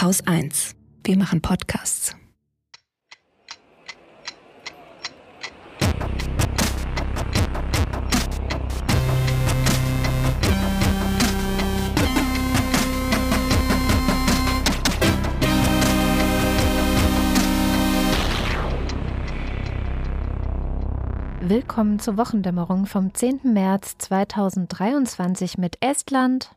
Haus 1. Wir machen Podcasts. Willkommen zur Wochendämmerung vom 10. März 2023 mit Estland,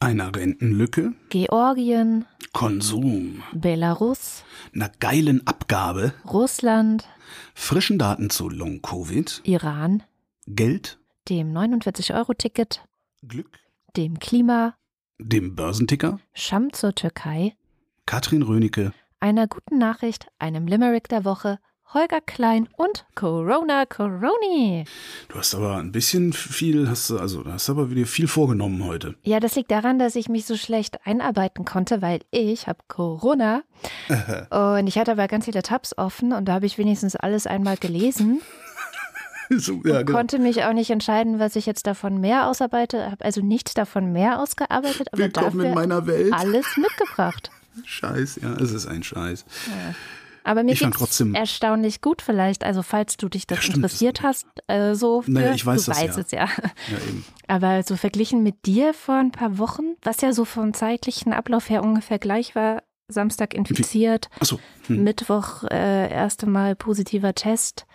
einer Rentenlücke, Georgien, Konsum, Belarus, einer geilen Abgabe, Russland, frischen Daten zu Long-Covid, Iran, Geld, dem 49-Euro-Ticket, Glück, dem Klima, dem Börsenticker, Scham zur Türkei, Katrin Rönecke, einer guten Nachricht, einem Limerick der Woche, Holger Klein und Corona Coroni. Du hast aber ein bisschen viel, hast du, also hast aber wieder viel vorgenommen heute. Ja, das liegt daran, dass ich mich so schlecht einarbeiten konnte, weil ich habe Corona und ich hatte aber ganz viele Tabs offen und da habe ich wenigstens alles einmal gelesen. so, ja, und genau. konnte mich auch nicht entscheiden, was ich jetzt davon mehr ausarbeite. Habe also nichts davon mehr ausgearbeitet, aber Willkommen dafür in meiner Welt. alles mitgebracht. Scheiß, ja, es ist ein Scheiß. Aber mir geht's trotzdem- erstaunlich gut vielleicht. Also falls du dich das Ja, stimmt, interessiert hast, äh, so für, Naja, ich weiß du das weißt ja. es ja. Ja. Aber so verglichen mit dir vor ein paar Wochen, was ja so vom zeitlichen Ablauf her ungefähr gleich war, Samstag infiziert, Achso. Hm. Mittwoch äh, erste Mal positiver Test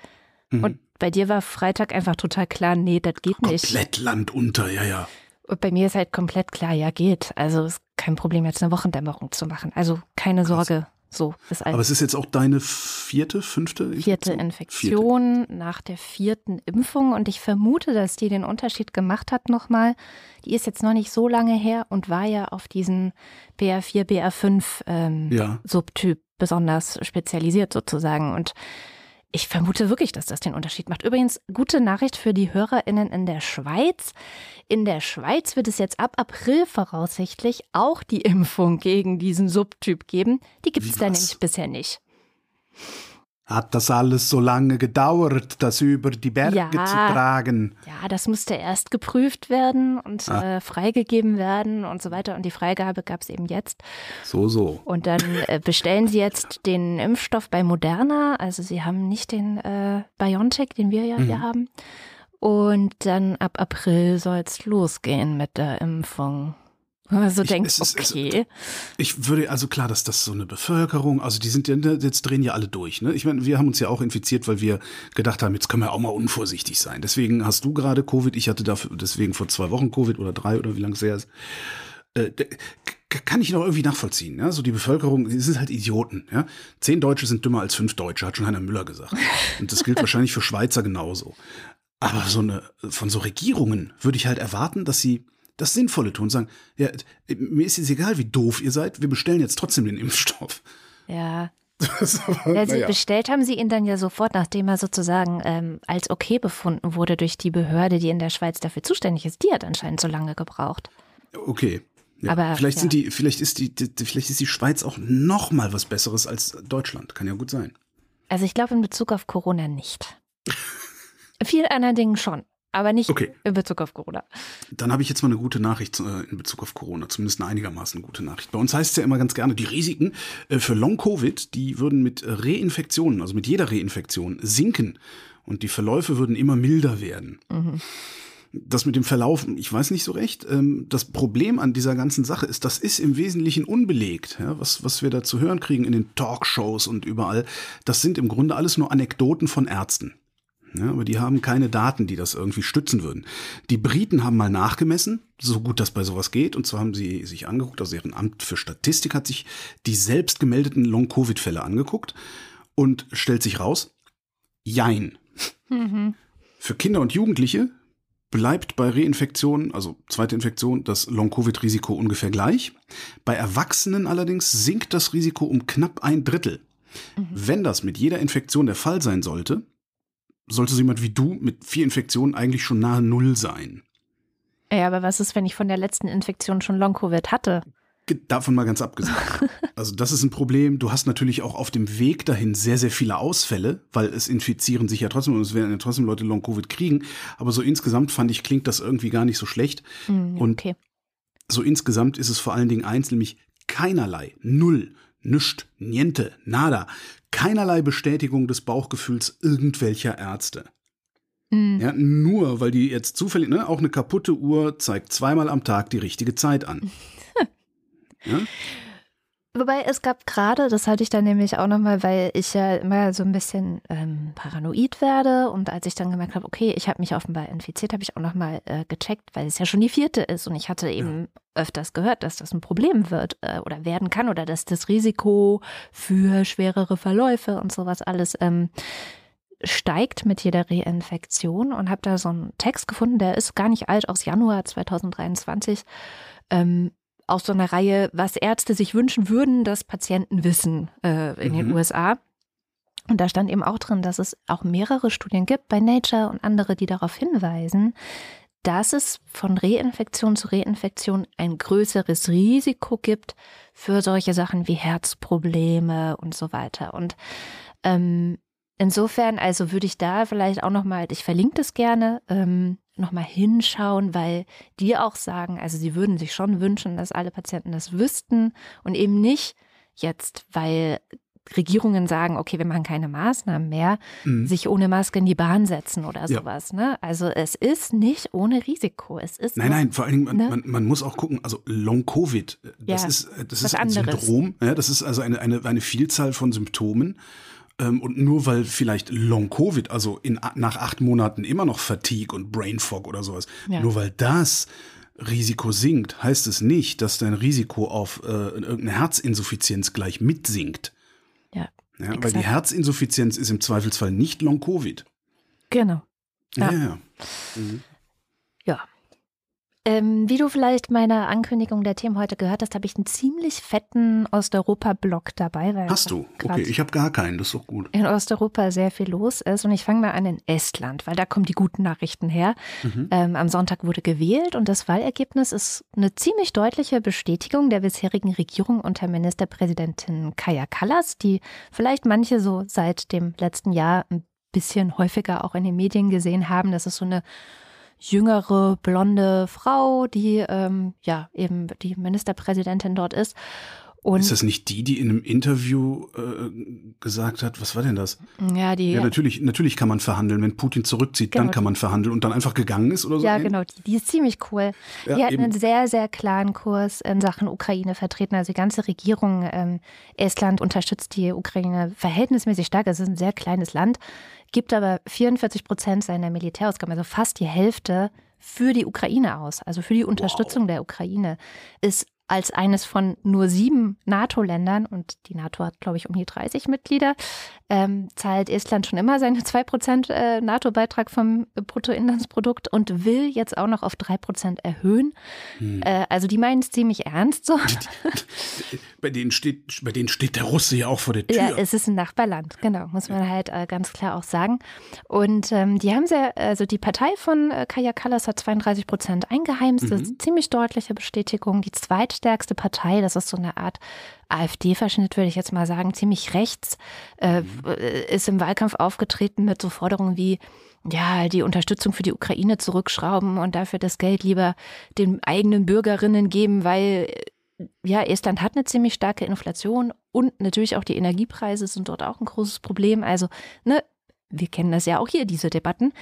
Mhm. und bei dir war Freitag einfach total klar, nee, das geht nicht. Komplett Land unter, ja, ja. Und bei mir ist halt komplett klar, ja, geht. Also ist kein Problem, jetzt eine Wochendämmerung zu machen. Also keine Sorge. So ist Aber es ist jetzt auch deine vierte, fünfte Vierte Vierte. Infektion nach der vierten Impfung und ich vermute, dass die den Unterschied gemacht hat nochmal. Die ist jetzt noch nicht so lange her und war ja auf diesen BR4, BR5 ähm, Ja. Subtyp besonders spezialisiert sozusagen. Und ich vermute wirklich, dass das den Unterschied macht. Übrigens, gute Nachricht für die HörerInnen in der Schweiz. In der Schweiz wird es jetzt ab April voraussichtlich auch die Impfung gegen diesen Subtyp geben. Die gibt es da nämlich bisher nicht. Hat das alles so lange gedauert, das über die Berge Ja. zu tragen? Ja, das musste erst geprüft werden und Ah. äh, freigegeben werden und so weiter. Und die Freigabe gab es eben jetzt. So, so. Und dann äh, bestellen sie jetzt den Impfstoff bei Moderna. Also sie haben nicht den äh, BioNTech, den wir ja Mhm. hier haben. Und dann ab April soll es losgehen mit der Impfung. Wo man so Ich- denkt, es ist- es- okay. Ich würde, also klar, dass das so eine Bevölkerung, also die sind ja, jetzt drehen ja alle durch, ne? Ich meine, wir haben uns ja auch infiziert, weil wir gedacht haben, jetzt können wir auch mal unvorsichtig sein. Deswegen hast du gerade Covid, ich hatte dafür, deswegen vor zwei Wochen Covid oder drei oder wie lange es her ist. Äh, kann ich noch irgendwie nachvollziehen, ja? So die Bevölkerung, die sind halt Idioten, ja? Zehn Deutsche sind dümmer als fünf Deutsche, hat schon Heiner Müller gesagt. Und das gilt wahrscheinlich für Schweizer genauso. Aber so eine, von so Regierungen würde ich halt erwarten, dass sie das Sinnvolle tun, sagen, ja, mir ist jetzt egal, wie doof ihr seid, wir bestellen jetzt trotzdem den Impfstoff. Ja. Aber, Ja, sie naja. bestellt haben sie ihn dann ja sofort, nachdem er sozusagen ähm, als okay befunden wurde durch die Behörde, die in der Schweiz dafür zuständig ist. Die hat anscheinend so lange gebraucht. Okay. Ja, Aber, vielleicht sind ja. die, vielleicht ist die, die, vielleicht ist die Schweiz auch noch mal was Besseres als Deutschland. Kann ja gut sein. Also ich glaube in Bezug auf Corona nicht. Viel anderen Dingen schon, aber nicht Okay. in Bezug auf Corona. Dann habe ich jetzt mal eine gute Nachricht äh, in Bezug auf Corona, zumindest eine einigermaßen gute Nachricht. Bei uns heißt es ja immer ganz gerne, die Risiken äh, für Long-Covid, die würden mit Reinfektionen, also mit jeder Reinfektion, sinken. Und die Verläufe würden immer milder werden. Das mit dem Verlauf, ich weiß nicht so recht. Ähm, Das Problem an dieser ganzen Sache ist, das ist im Wesentlichen unbelegt. Was, was wir da zu hören kriegen in den Talkshows und überall, das sind im Grunde alles nur Anekdoten von Ärzten. Ja, aber die haben keine Daten, die das irgendwie stützen würden. Die Briten haben mal nachgemessen, so gut das bei sowas geht. Und zwar haben sie sich angeguckt, also deren Amt für Statistik hat sich die selbst gemeldeten Long-Covid-Fälle angeguckt und stellt sich raus, jein. Für Kinder und Jugendliche bleibt bei Reinfektionen, also zweite Infektion, das Long-Covid-Risiko ungefähr gleich. Bei Erwachsenen allerdings sinkt das Risiko um knapp ein Drittel. Wenn das mit jeder Infektion der Fall sein sollte, sollte so jemand wie du mit vier Infektionen eigentlich schon nahe Null sein. Ja, aber was ist, wenn ich von der letzten Infektion schon Long-Covid hatte? Davon mal ganz abgesehen. Also das ist ein Problem. Du hast natürlich auch auf dem Weg dahin sehr, sehr viele Ausfälle, weil es infizieren sich ja trotzdem und es werden ja trotzdem Leute Long-Covid kriegen. Aber so insgesamt fand ich, klingt das irgendwie gar nicht so schlecht. Und okay. so insgesamt ist es vor allen Dingen eins, nämlich keinerlei, null, nischt, niente, nada, keinerlei Bestätigung des Bauchgefühls irgendwelcher Ärzte. Mhm. Ja, nur weil die jetzt zufällig, ne, auch eine kaputte Uhr zeigt zweimal am Tag die richtige Zeit an. ja? Wobei es gab gerade, das hatte ich dann nämlich auch nochmal, weil ich ja immer so ein bisschen ähm, paranoid werde und als ich dann gemerkt habe, okay, ich habe mich offenbar infiziert, habe ich auch nochmal äh, gecheckt, weil es ja schon die vierte ist und ich hatte eben ja. Öfters gehört, dass das ein Problem wird äh, oder werden kann oder dass das Risiko für schwerere Verläufe und sowas alles ähm, steigt mit jeder Reinfektion und habe da so einen Text gefunden, der ist gar nicht alt, aus Januar 2023. Ähm, aus so einer Reihe, was Ärzte sich wünschen würden, dass Patienten wissen äh, in mhm. den USA. Und da stand eben auch drin, dass es auch mehrere Studien gibt bei Nature und andere, die darauf hinweisen, dass es von Reinfektion zu Reinfektion ein größeres Risiko gibt für solche Sachen wie Herzprobleme und so weiter. Und ähm, insofern, also würde ich da vielleicht auch nochmal, ich verlinke das gerne, ähm, nochmal hinschauen, weil die auch sagen, also sie würden sich schon wünschen, dass alle Patienten das wüssten und eben nicht jetzt, weil Regierungen sagen, okay, wir machen keine Maßnahmen mehr, mhm. sich ohne Maske in die Bahn setzen oder sowas. Ja. Ne? Also es ist nicht ohne Risiko. Es ist nein, nein, vor allen Dingen, man, ne? man, man muss auch gucken, also Long-Covid, das ja, ist, das ist ein anderes. Syndrom, ja, das ist also eine, eine, eine Vielzahl von Symptomen. Ähm, und nur weil vielleicht Long-Covid, also in, nach acht Monaten immer noch Fatigue und Brain Fog oder sowas, ja. nur weil das Risiko sinkt, heißt es nicht, dass dein Risiko auf äh, irgendeine Herzinsuffizienz gleich mitsinkt. Ja. weil die Herzinsuffizienz ist im Zweifelsfall nicht Long-Covid. Genau. Ja. Ja. ja. Mhm. Ähm, wie du vielleicht meiner Ankündigung der Themen heute gehört hast, habe ich einen ziemlich fetten Osteuropa-Block dabei. hast du? Okay, ich habe gar keinen, das ist doch gut. In Osteuropa sehr viel los ist und ich fange mal an in Estland, weil da kommen die guten Nachrichten her. Mhm. Ähm, am Sonntag wurde gewählt und das Wahlergebnis ist eine ziemlich deutliche Bestätigung der bisherigen Regierung unter Ministerpräsidentin Kaya Kallas, die vielleicht manche so seit dem letzten Jahr ein bisschen häufiger auch in den Medien gesehen haben. Das ist so eine jüngere, blonde Frau, die ähm, ja eben die Ministerpräsidentin dort ist. Und ist das nicht die, die in einem Interview äh, gesagt hat, was war denn das? Ja, die. Ja, natürlich, natürlich kann man verhandeln. Wenn Putin zurückzieht, genau, dann kann man verhandeln und dann einfach gegangen ist oder so. Ja, genau. Die, die ist ziemlich cool. Ja, die hat eben. einen sehr, sehr klaren Kurs in Sachen Ukraine vertreten. Also die ganze Regierung ähm, Estland unterstützt die Ukraine verhältnismäßig stark. Es ist ein sehr kleines Land gibt aber 44 Prozent seiner Militärausgaben, also fast die Hälfte, für die Ukraine aus, also für die Unterstützung wow. der Ukraine, ist als eines von nur sieben NATO-Ländern, und die NATO hat, glaube ich, um die 30 Mitglieder, ähm, zahlt Estland schon immer seine 2% äh, NATO-Beitrag vom Bruttoinlandsprodukt und will jetzt auch noch auf 3% erhöhen. Hm. Äh, also die meinen es ziemlich ernst so. Bei denen, steht, bei denen steht der Russe ja auch vor der Tür. Ja, es ist ein Nachbarland, genau, muss man halt äh, ganz klar auch sagen. Und ähm, die haben sehr, also die Partei von äh, Kaya Kallas hat 32% eingeheimst. Mhm. Das ist eine ziemlich deutliche Bestätigung. Die zweite zweitstärkste Partei. Das ist so eine Art AfD-Verschnitt, würde ich jetzt mal sagen, ziemlich rechts, äh, ist im Wahlkampf aufgetreten mit so Forderungen wie, ja, die Unterstützung für die Ukraine zurückschrauben und dafür das Geld lieber den eigenen Bürgerinnen geben, weil ja, Estland hat eine ziemlich starke Inflation und natürlich auch die Energiepreise sind dort auch ein großes Problem. Also, ne, wir kennen das ja auch hier, diese Debatten,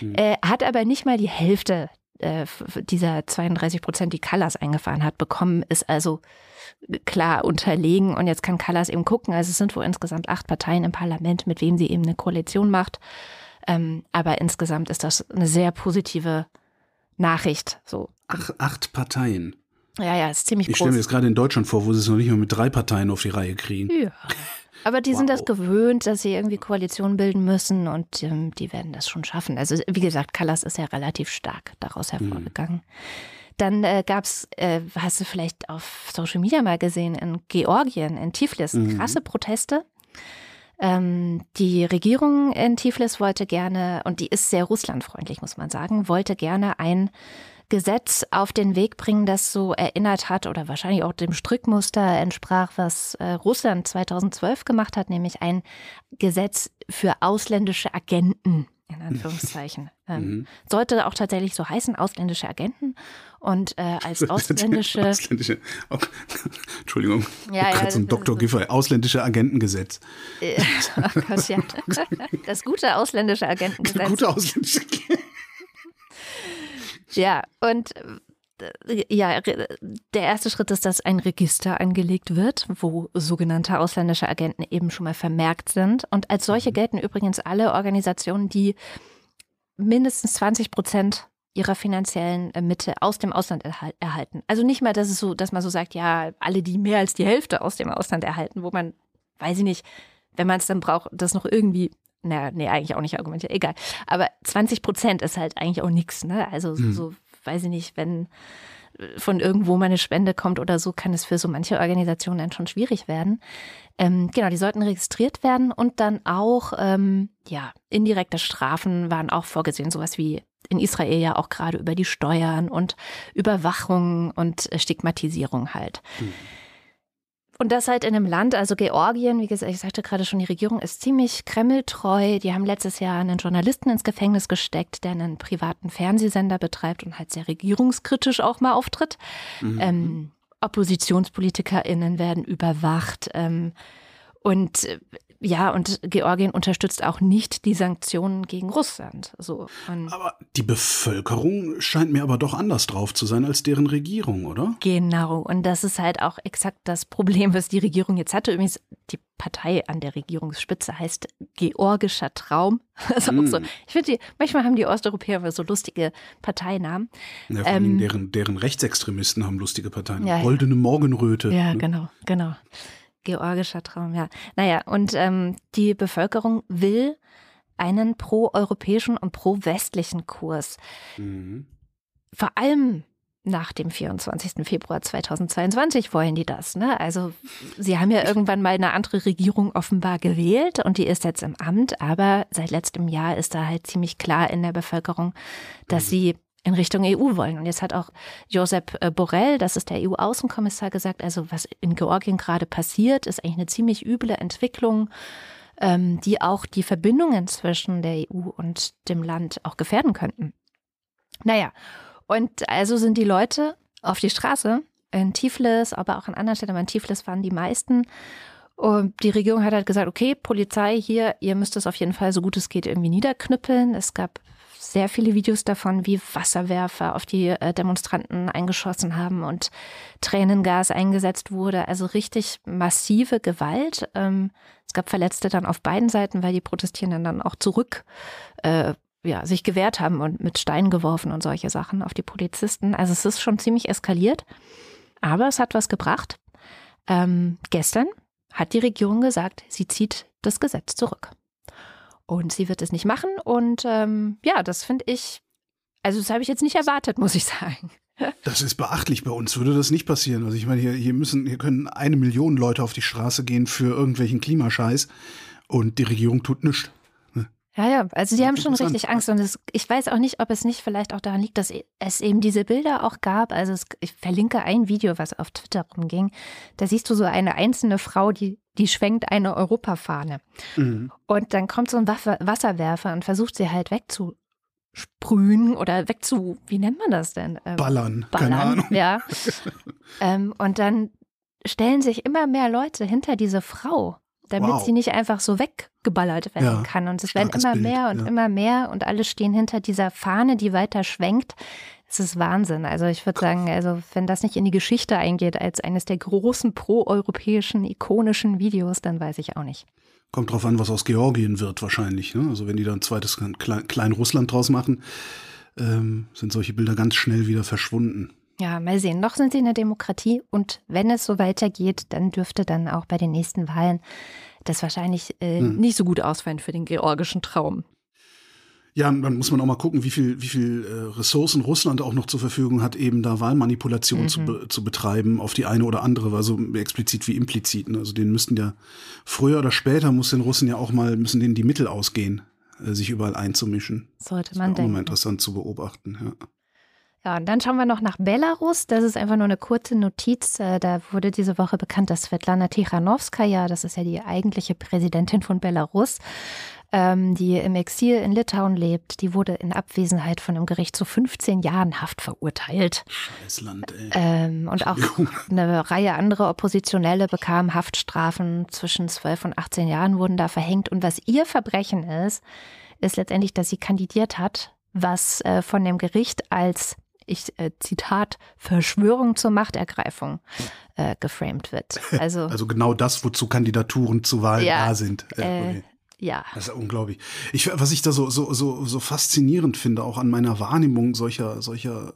mhm. äh, hat aber nicht mal die Hälfte äh, dieser 32 Prozent, die Callas eingefahren hat, bekommen, ist also klar unterlegen. Und jetzt kann Callas eben gucken. Also es sind wohl insgesamt acht Parteien im Parlament, mit wem sie eben eine Koalition macht. Ähm, aber insgesamt ist das eine sehr positive Nachricht. So. Ach, acht Parteien. Ja, ja, ist ziemlich ich groß. Ich stelle mir jetzt gerade in Deutschland vor, wo sie es noch nicht mal mit drei Parteien auf die Reihe kriegen. Ja. Aber die wow. sind das gewöhnt, dass sie irgendwie Koalitionen bilden müssen und ähm, die werden das schon schaffen. Also wie gesagt, Callas ist ja relativ stark daraus hervorgegangen. Mhm. Dann äh, gab es, äh, hast du vielleicht auf Social Media mal gesehen, in Georgien, in Tiflis, mhm. krasse Proteste. Ähm, die Regierung in Tiflis wollte gerne, und die ist sehr russlandfreundlich, muss man sagen, wollte gerne ein Gesetz auf den Weg bringen, das so erinnert hat oder wahrscheinlich auch dem Strickmuster entsprach, was äh, Russland 2012 gemacht hat, nämlich ein Gesetz für ausländische Agenten. in Anführungszeichen. ähm, sollte auch tatsächlich so heißen, ausländische Agenten. Und äh, als ausländische. ausländische oh, Entschuldigung, Ja, ja, so ein Dr. Giffey, ausländische Agentengesetz. Äh, oh Gott, ja. Das gute ausländische Agentengesetz. Gute ausländische Ja, und äh, ja, der erste Schritt ist, dass ein Register angelegt wird, wo sogenannte ausländische Agenten eben schon mal vermerkt sind. Und als solche gelten übrigens alle Organisationen, die mindestens 20 Prozent ihrer finanziellen äh, Mittel aus dem Ausland erhal- erhalten. Also nicht mal, dass es so, dass man so sagt, ja, alle, die mehr als die Hälfte aus dem Ausland erhalten, wo man, weiß ich nicht, wenn man es dann braucht, das noch irgendwie, naja, nee, eigentlich auch nicht argumentiert, egal. Aber 20 Prozent ist halt eigentlich auch nichts, ne? Also so, weiß ich nicht, wenn äh, von irgendwo mal eine Spende kommt oder so, kann es für so manche Organisationen dann schon schwierig werden. Ähm, genau, die sollten registriert werden und dann auch, ähm, ja, indirekte Strafen waren auch vorgesehen, sowas wie in Israel ja auch gerade über die Steuern und Überwachung und äh, Stigmatisierung halt. Und das halt in einem Land, also Georgien, wie gesagt, ich sagte gerade schon, die Regierung ist ziemlich kremltreu. Die haben letztes Jahr einen Journalisten ins Gefängnis gesteckt, der einen privaten Fernsehsender betreibt und halt sehr regierungskritisch auch mal auftritt. Ähm, OppositionspolitikerInnen werden überwacht. Ähm, und äh, ja, und Georgien unterstützt auch nicht die Sanktionen gegen Russland. So. Aber die Bevölkerung scheint mir aber doch anders drauf zu sein als deren Regierung, oder? Genau, und das ist halt auch exakt das Problem, was die Regierung jetzt hatte. Übrigens, die Partei an der Regierungsspitze heißt Georgischer Traum. Also auch so. Ich finde, manchmal haben die Osteuropäer so lustige Parteinamen. Ja, vor allem Ähm, deren, deren Rechtsextremisten haben lustige Parteien. Ja, ja. Goldene Morgenröte. Ja, ne? genau, genau. Georgischer Traum, ja. Naja, und ähm, die Bevölkerung will einen pro-europäischen und pro-westlichen Kurs. Mhm. Vor allem nach dem 24. Februar 2022 wollen die das. Ne? Also sie haben ja irgendwann mal eine andere Regierung offenbar gewählt und die ist jetzt im Amt, aber seit letztem Jahr ist da halt ziemlich klar in der Bevölkerung, dass sie in Richtung EU wollen. Und jetzt hat auch Josep äh, Borrell, das ist der EU-Außenkommissar, gesagt, also was in Georgien gerade passiert, ist eigentlich eine ziemlich üble Entwicklung, ähm, die auch die Verbindungen zwischen der EU und dem Land auch gefährden könnten. Naja, und also sind die Leute auf die Straße in Tiflis, aber auch an anderen Stellen, aber in Tiflis waren die meisten. Und die Regierung hat halt gesagt, okay, Polizei hier, ihr müsst es auf jeden Fall so gut es geht irgendwie niederknüppeln. Es gab sehr viele Videos davon, wie Wasserwerfer auf die äh, Demonstranten eingeschossen haben und Tränengas eingesetzt wurde. Also richtig massive Gewalt. Ähm, es gab Verletzte dann auf beiden Seiten, weil die Protestierenden dann auch zurück äh, ja, sich gewehrt haben und mit Steinen geworfen und solche Sachen auf die Polizisten. Also es ist schon ziemlich eskaliert. Aber es hat was gebracht. Ähm, gestern hat die Regierung gesagt, sie zieht das Gesetz zurück. Und sie wird es nicht machen. Und ähm, ja, das finde ich, also das habe ich jetzt nicht erwartet, muss ich sagen. Das ist beachtlich. Bei uns würde das nicht passieren. Also ich meine, hier, hier müssen, hier können eine Million Leute auf die Straße gehen für irgendwelchen Klimascheiß und die Regierung tut nichts. Ja, ja, also die haben schon richtig Angst und es, ich weiß auch nicht, ob es nicht vielleicht auch daran liegt, dass es eben diese Bilder auch gab. Also es, ich verlinke ein Video, was auf Twitter rumging. Da siehst du so eine einzelne Frau, die, die schwenkt eine Europafahne. Mhm. Und dann kommt so ein Waffe, Wasserwerfer und versucht sie halt wegzusprühen oder wegzu, wie nennt man das denn? Ähm, Ballern, keine Ahnung. Ja. ähm, und dann stellen sich immer mehr Leute hinter diese Frau, damit Wow. sie nicht einfach so weggeballert werden Ja, kann. Und es werden immer Bild, mehr und ja. immer mehr und alle stehen hinter dieser Fahne, die weiter schwenkt. Es ist Wahnsinn. Also ich würde sagen, also wenn das nicht in die Geschichte eingeht als eines der großen pro-europäischen, ikonischen Videos, dann weiß ich auch nicht. Kommt drauf an, was aus Georgien wird wahrscheinlich. Ne? Also wenn die da ein zweites Klein, Klein Russland draus machen, ähm, sind solche Bilder ganz schnell wieder verschwunden. Ja, mal sehen. Noch sind sie eine Demokratie und wenn es so weitergeht, dann dürfte dann auch bei den nächsten Wahlen das wahrscheinlich äh, Hm. nicht so gut ausfallen für den georgischen Traum. Ja, dann muss man auch mal gucken, wie viel, wie viel äh, Ressourcen Russland auch noch zur Verfügung hat, eben da Wahlmanipulation Mhm. zu, be zu betreiben auf die eine oder andere, also explizit wie implizit. ne? Also denen müssten ja früher oder später muss den Russen ja auch mal, müssen denen die Mittel ausgehen, äh, sich überall einzumischen. Sollte Das man wäre auch mal denken. interessant zu beobachten. Ja. Ja, und dann schauen wir noch nach Belarus. Das ist einfach nur eine kurze Notiz. Äh, Da wurde diese Woche bekannt, dass Svetlana Tichanowskaja, das ist ja die eigentliche Präsidentin von Belarus, ähm, die im Exil in Litauen lebt. Die wurde in Abwesenheit von einem Gericht zu 15 Jahren Haft verurteilt. Scheiß Land, ey. Ähm, und auch eine Reihe anderer Oppositionelle bekamen Haftstrafen zwischen 12 und 18 Jahren wurden da verhängt. Und was ihr Verbrechen ist, ist letztendlich, dass sie kandidiert hat, was äh, von dem Gericht als ich äh, Zitat Verschwörung zur Machtergreifung äh, geframed wird. Also, also genau das, wozu Kandidaturen zu Wahlen Ja, da sind. Äh, äh, okay. ja. Das ist unglaublich. Ich, was ich da so, so, so, so faszinierend finde, auch an meiner Wahrnehmung solcher, solcher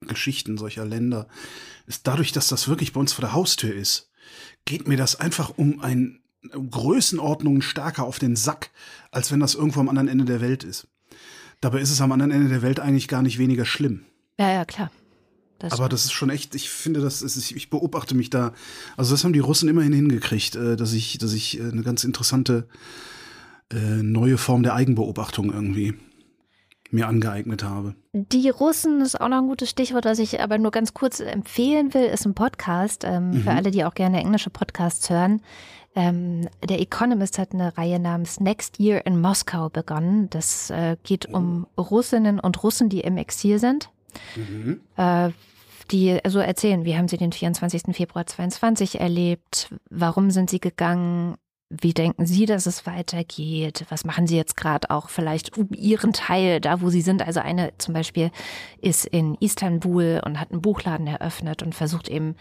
Geschichten, solcher Länder, ist dadurch, dass das wirklich bei uns vor der Haustür ist, geht mir das einfach um ein um Größenordnungen stärker auf den Sack, als wenn das irgendwo am anderen Ende der Welt ist. Dabei ist es am anderen Ende der Welt eigentlich gar nicht weniger schlimm. Ja, ja, klar. Das Aber das ist schon echt, ich finde, das ist, ich beobachte mich da. Also das haben die Russen immerhin hingekriegt, äh, dass ich, dass ich äh, eine ganz interessante äh, neue Form der Eigenbeobachtung irgendwie mir angeeignet habe. Die Russen ist auch noch ein gutes Stichwort, was ich aber nur ganz kurz empfehlen will, ist ein Podcast ähm, Mhm. für alle, die auch gerne englische Podcasts hören. Ähm, der Economist hat eine Reihe namens Next Year in Moskau begonnen. Das äh, geht um Russinnen und Russen, die im Exil sind. Mhm. Äh, die so erzählen, wie haben sie den 24. Februar 22 erlebt, warum sind sie gegangen, wie denken Sie, dass es weitergeht? Was machen Sie jetzt gerade auch vielleicht um Ihren Teil, da wo Sie sind? Also eine zum Beispiel ist in Istanbul und hat einen Buchladen eröffnet und versucht eben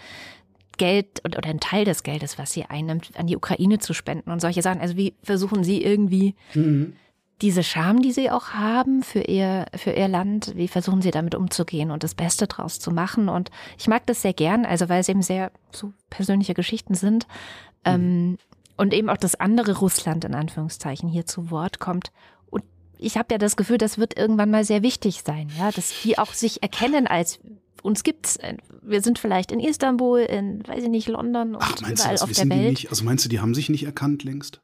Geld oder einen Teil des Geldes, was sie einnimmt, an die Ukraine zu spenden und solche Sachen. Also wie versuchen Sie irgendwie Mhm. Diese Scham, die sie auch haben für ihr, für ihr Land, wie versuchen sie damit umzugehen und das Beste draus zu machen. Und ich mag das sehr gern, also weil es eben sehr so persönliche Geschichten sind. Ähm, und eben auch das andere Russland in Anführungszeichen hier zu Wort kommt. Und ich habe ja das Gefühl, das wird irgendwann mal sehr wichtig sein, ja, dass die auch sich erkennen als uns gibt's. Wir sind vielleicht in Istanbul, in, weiß ich nicht, London und Ach, meinst du, überall das auf der wissen die Welt. nicht? Also meinst du, die haben sich nicht erkannt längst?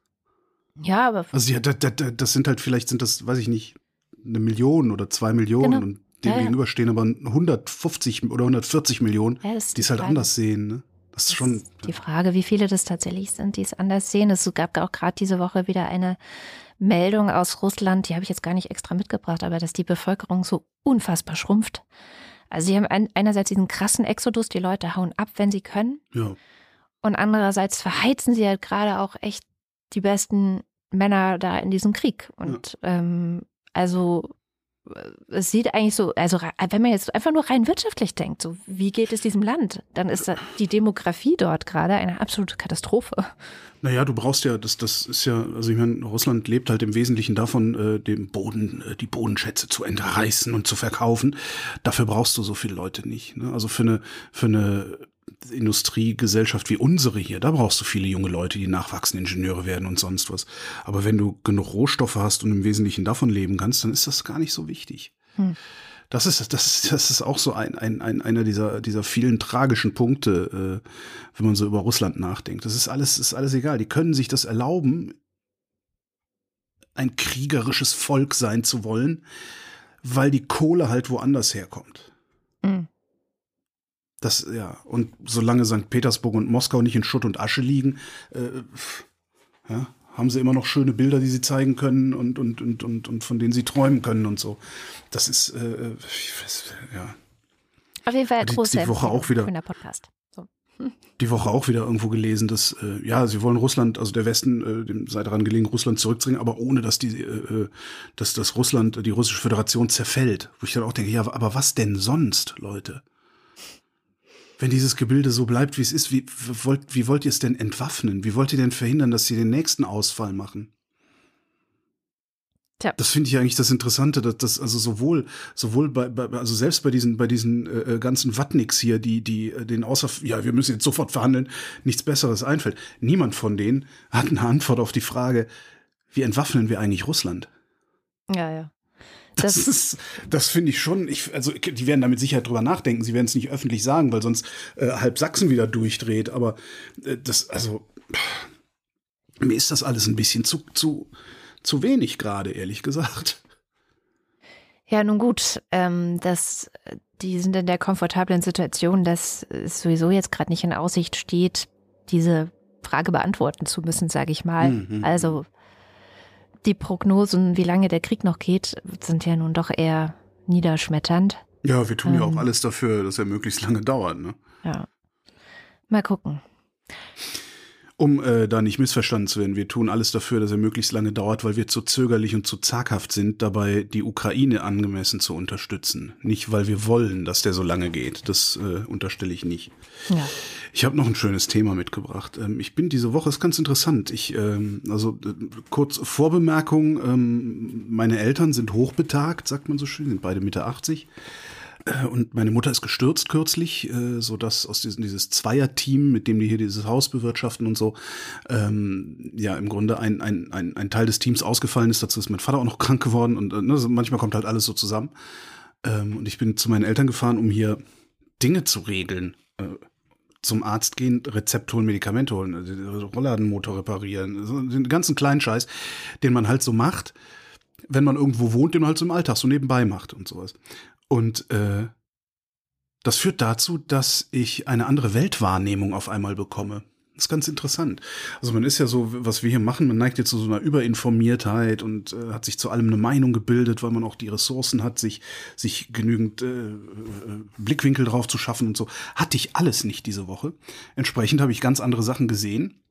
Ja, aber Also die, da, da, da, das sind halt, vielleicht sind das, weiß ich nicht, eine Million oder zwei Millionen Genau. und dem Ja, ja. gegenüberstehen aber 150 oder 140 Millionen, ja, ist die es halt Frage. anders sehen. Ne? Das ist Das schon. ist die Frage, wie viele das tatsächlich sind, die es anders sehen. Es gab auch gerade diese Woche wieder eine Meldung aus Russland, die habe ich jetzt gar nicht extra mitgebracht, aber dass die Bevölkerung so unfassbar schrumpft. Also sie haben ein, einerseits diesen krassen Exodus, die Leute hauen ab, wenn sie können. Ja. Und andererseits verheizen sie halt gerade auch echt die besten Männer da in diesem Krieg. Und ähm, also äh, es sieht eigentlich so, also wenn man jetzt einfach nur rein wirtschaftlich denkt, so wie geht es diesem Land, dann ist die Demografie dort gerade eine absolute Katastrophe. Naja, du brauchst ja, das, das ist ja, also ich meine, Russland lebt halt im Wesentlichen davon, äh, dem Boden, äh, die Bodenschätze zu entreißen und zu verkaufen. Dafür brauchst du so viele Leute nicht. Ne? Also für eine, für eine Industriegesellschaft wie unsere hier, da brauchst du viele junge Leute, die nachwachsende Ingenieure werden und sonst was. Aber wenn du genug Rohstoffe hast und im Wesentlichen davon leben kannst, dann ist das gar nicht so wichtig. Hm. Das ist, das, ist- das ist auch so ein, ein, ein, einer dieser, dieser vielen tragischen Punkte, äh, wenn man so über Russland nachdenkt. Das ist alles, ist alles egal. Die können sich das erlauben, ein kriegerisches Volk sein zu wollen, weil die Kohle halt woanders herkommt. Das, ja, und solange St. Petersburg und Moskau nicht in Schutt und Asche liegen, äh, ja, haben sie immer noch schöne Bilder, die sie zeigen können und, und, und, und, und von denen sie träumen können und so. Das ist, äh, ich weiß, ja, Auf jeden Fall Die- große die Woche Empfehlung auch wieder. den Podcast. So. die Woche auch wieder irgendwo gelesen, dass, äh, ja, sie wollen Russland, also der Westen, äh, dem sei daran gelegen, Russland zurückzudrängen, aber ohne, dass die, äh, äh, dass das Russland, äh, die russische Föderation zerfällt. Wo ich dann auch denke, ja, aber was denn sonst, Leute? Wenn dieses Gebilde so bleibt, wie es ist, wie, wollt, wie wollt ihr es denn entwaffnen? Wie wollt ihr denn verhindern, dass sie den nächsten Ausfall machen? Tja. Das finde ich eigentlich das Interessante, dass das also sowohl sowohl bei, bei also selbst bei diesen bei diesen äh, ganzen Wattniks hier, die die äh, den außer ja wir müssen jetzt sofort verhandeln, nichts Besseres einfällt. Niemand von denen hat eine Antwort auf die Frage, wie entwaffnen wir eigentlich Russland? Ja, ja. Das, Das- ist, das finde ich schon. Ich, also die werden da mit Sicherheit drüber nachdenken. Sie werden es nicht öffentlich sagen, weil sonst äh, halb Sachsen wieder durchdreht. Aber äh, das, also mir ist das alles ein bisschen zu zu zu wenig gerade, ehrlich gesagt. Ja, nun gut, ähm, das, die sind in der komfortablen Situation, dass es sowieso jetzt gerade nicht in Aussicht steht, diese Frage beantworten zu müssen, sage ich mal. Mhm. Also Die Prognosen, wie lange der Krieg noch geht, sind ja nun doch eher niederschmetternd. Ja, wir tun ähm, ja auch alles dafür, dass er möglichst lange dauert. Ne? Ja. Mal gucken. Um äh, da nicht missverstanden zu werden, wir tun alles dafür, dass er möglichst lange dauert, weil wir zu zögerlich und zu zaghaft sind, dabei die Ukraine angemessen zu unterstützen. Nicht, weil wir wollen, dass der so lange geht. Das äh, unterstelle ich nicht. Ja. Ich habe noch ein schönes Thema mitgebracht. Ähm, ich bin diese Woche, ist ganz interessant. Ich, ähm, also äh, kurz Vorbemerkung, ähm, meine Eltern sind hochbetagt, sagt man so schön, sind beide Mitte 80. Und meine Mutter ist gestürzt kürzlich, äh, so dass aus diesem dieses Zweierteam, mit dem die hier dieses Haus bewirtschaften und so, ähm, ja im Grunde ein, ein, ein, ein Teil des Teams ausgefallen ist. Dazu ist mein Vater auch noch krank geworden und äh, ne, manchmal kommt halt alles so zusammen. Ähm, und ich bin zu meinen Eltern gefahren, um hier Dinge zu regeln. Äh, zum Arzt gehen, Rezept holen, Medikamente holen, also Rollladenmotor reparieren, so den ganzen kleinen Scheiß, den man halt so macht, wenn man irgendwo wohnt, den man halt so im Alltag so nebenbei macht und sowas. Und äh, das führt dazu, dass ich eine andere Weltwahrnehmung auf einmal bekomme. Das ist ganz interessant. Also man ist ja so, was wir hier machen, man neigt jetzt zu so einer Überinformiertheit und äh, hat sich zu allem eine Meinung gebildet, weil man auch die Ressourcen hat, sich, sich genügend äh, äh Blickwinkel drauf zu schaffen und so. Hatte ich alles nicht diese Woche. Entsprechend habe ich ganz andere Sachen gesehen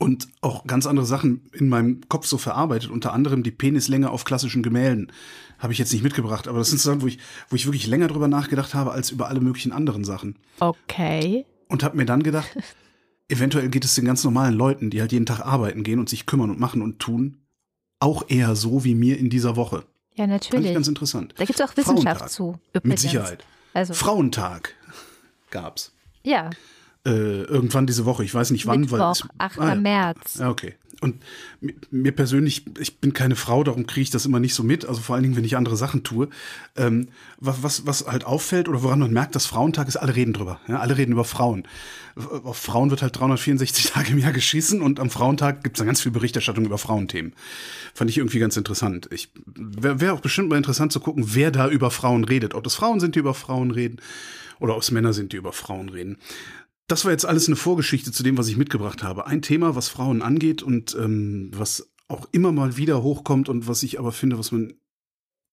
und auch ganz andere Sachen in meinem Kopf so verarbeitet, unter anderem die Penislänge auf klassischen Gemälden. Habe ich jetzt nicht mitgebracht, aber das sind Sachen, wo ich, wo ich wirklich länger drüber nachgedacht habe als über alle möglichen anderen Sachen. Okay. Und habe mir dann gedacht, eventuell geht es den ganz normalen Leuten, die halt jeden Tag arbeiten gehen und sich kümmern und machen und tun, auch eher so wie mir in dieser Woche. Ja, natürlich. Fand ich ganz interessant. Da gibt es auch Wissenschaft Frauentag. zu. Übrigens. Mit Sicherheit. Also. Frauentag gab's. Ja. Äh, irgendwann diese Woche, ich weiß nicht wann, Mittwoch, weil es, 8. Ah, ja. März. Ja, okay. Und mir persönlich, ich bin keine Frau, darum kriege ich das immer nicht so mit, also vor allen Dingen, wenn ich andere Sachen tue. Ähm, was, was, was halt auffällt oder woran man merkt, dass Frauentag ist, alle reden drüber. Ja, alle reden über Frauen. Auf Frauen wird halt 364 Tage im Jahr geschissen und am Frauentag gibt es dann ganz viel Berichterstattung über Frauenthemen. Fand ich irgendwie ganz interessant. Ich wäre wär auch bestimmt mal interessant zu gucken, wer da über Frauen redet. Ob das Frauen sind, die über Frauen reden oder ob es Männer sind, die über Frauen reden. Das war jetzt alles eine Vorgeschichte zu dem, was ich mitgebracht habe. Ein Thema, was Frauen angeht und ähm, was auch immer mal wieder hochkommt und was ich aber finde, was man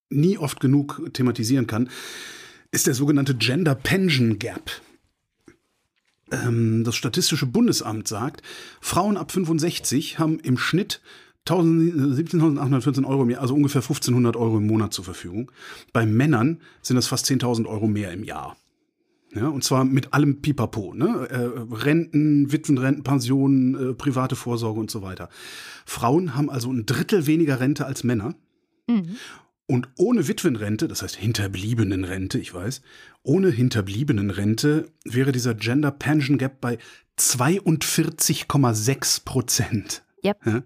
nie oft genug thematisieren kann, ist der sogenannte Gender Pension Gap. Ähm, das Statistische Bundesamt sagt, Frauen ab 65 haben im Schnitt 17.814 Euro im Jahr, also ungefähr 1.500 Euro im Monat zur Verfügung. Bei Männern sind das fast 10.000 Euro mehr im Jahr. Ja, und zwar mit allem Pipapo, ne? Äh, Renten, Witwenrenten, Pensionen, äh, private Vorsorge und so weiter. Frauen haben also ein Drittel weniger Rente als Männer. Mhm. Und ohne Witwenrente, das heißt Hinterbliebenenrente, ich weiß, ohne Hinterbliebenenrente wäre dieser Gender Pension Gap bei 42,6 Prozent. Yep. Ja?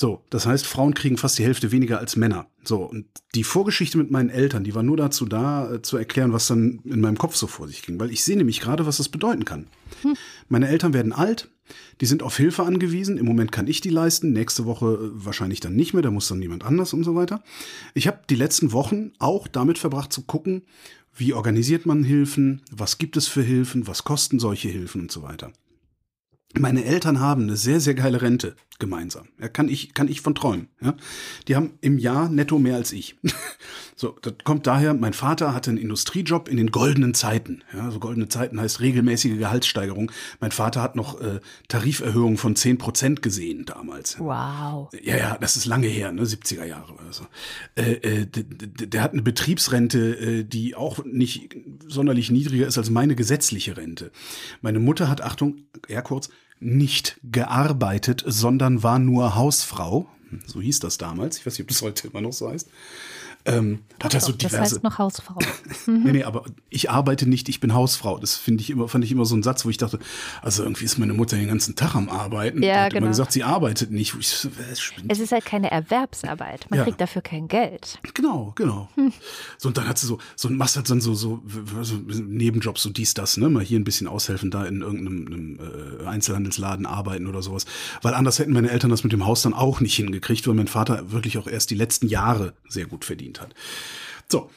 So, das heißt, Frauen kriegen fast die Hälfte weniger als Männer. So, und die Vorgeschichte mit meinen Eltern, die war nur dazu da, äh, zu erklären, was dann in meinem Kopf so vor sich ging. Weil ich sehe nämlich gerade, was das bedeuten kann. Hm. Meine Eltern werden alt, die sind auf Hilfe angewiesen. Im Moment kann ich die leisten, nächste Woche äh, wahrscheinlich dann nicht mehr, da muss dann niemand anders und so weiter. Ich habe die letzten Wochen auch damit verbracht zu gucken, wie organisiert man Hilfen, was gibt es für Hilfen, was kosten solche Hilfen und so weiter. Meine Eltern haben eine sehr, sehr geile Rente gemeinsam. Ja, kann ich, kann ich von träumen. Ja? Die haben im Jahr netto mehr als ich. So, das kommt daher, mein Vater hatte einen Industriejob in den goldenen Zeiten. Ja, so goldene Zeiten heißt regelmäßige Gehaltssteigerung. Mein Vater hat noch äh, Tariferhöhungen von zehn Prozent gesehen damals. Wow. Ja, ja, das ist lange her, ne, 70er Jahre oder so. Äh, äh, der hat eine Betriebsrente, äh, die auch nicht sonderlich niedriger ist als meine gesetzliche Rente. Meine Mutter hat, Achtung, eher kurz, nicht gearbeitet, sondern war nur Hausfrau. So hieß das damals. Ich weiß nicht, ob das heute immer noch so heißt. Ähm, hat er so diverse. Das heißt noch Hausfrau. nee, nee, aber ich arbeite nicht, ich bin Hausfrau. Das finde ich immer, fand ich immer so ein Satz, wo ich dachte, also irgendwie ist meine Mutter den ganzen Tag am Arbeiten. Ja, hat genau. immer gesagt, sie arbeitet nicht. Ich, es ist halt keine Erwerbsarbeit. Man ja. kriegt dafür kein Geld. Genau, genau. Hm. So, und dann hat sie so, so machst halt dann so, so, so Nebenjobs, so dies, das, ne? Mal hier ein bisschen aushelfen, da in irgendeinem äh, Einzelhandelsladen arbeiten oder sowas. Weil anders hätten meine Eltern das mit dem Haus dann auch nicht hingekriegt, weil mein Vater wirklich auch erst die letzten Jahre sehr gut verdient hat. So,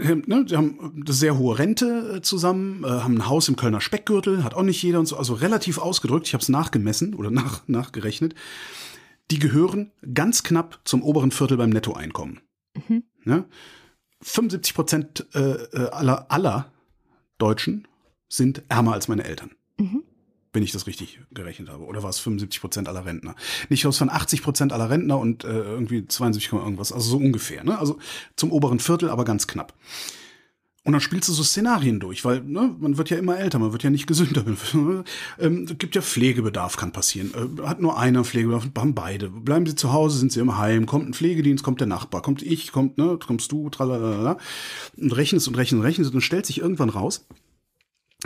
äh, ne, die haben eine sehr hohe Rente äh, zusammen, äh, haben ein Haus im Kölner Speckgürtel, hat auch nicht jeder und so, also relativ ausgedrückt. Ich habe es nachgemessen oder nach, nachgerechnet. die gehören ganz knapp zum oberen Viertel beim Nettoeinkommen. Mhm. Ja? 75 Prozent äh, äh, aller, aller Deutschen sind ärmer als meine Eltern. Mhm. Wenn ich das richtig gerechnet habe. Oder war es 75 Prozent aller Rentner? Nicht aus von 80 Prozent aller Rentner und äh, irgendwie 72, irgendwas. Also so ungefähr. Ne? Also zum oberen Viertel, aber ganz knapp. Und dann spielst du so Szenarien durch, weil ne, man wird ja immer älter, man wird ja nicht gesünder. ähm, gibt ja Pflegebedarf, kann passieren. Äh, hat nur einer Pflegebedarf, haben beide. Bleiben sie zu Hause, sind sie im Heim, kommt ein Pflegedienst, kommt der Nachbar, kommt ich, kommt, ne, kommst du, tralalala. Und rechnest und rechnest und rechnest und stellt sich irgendwann raus,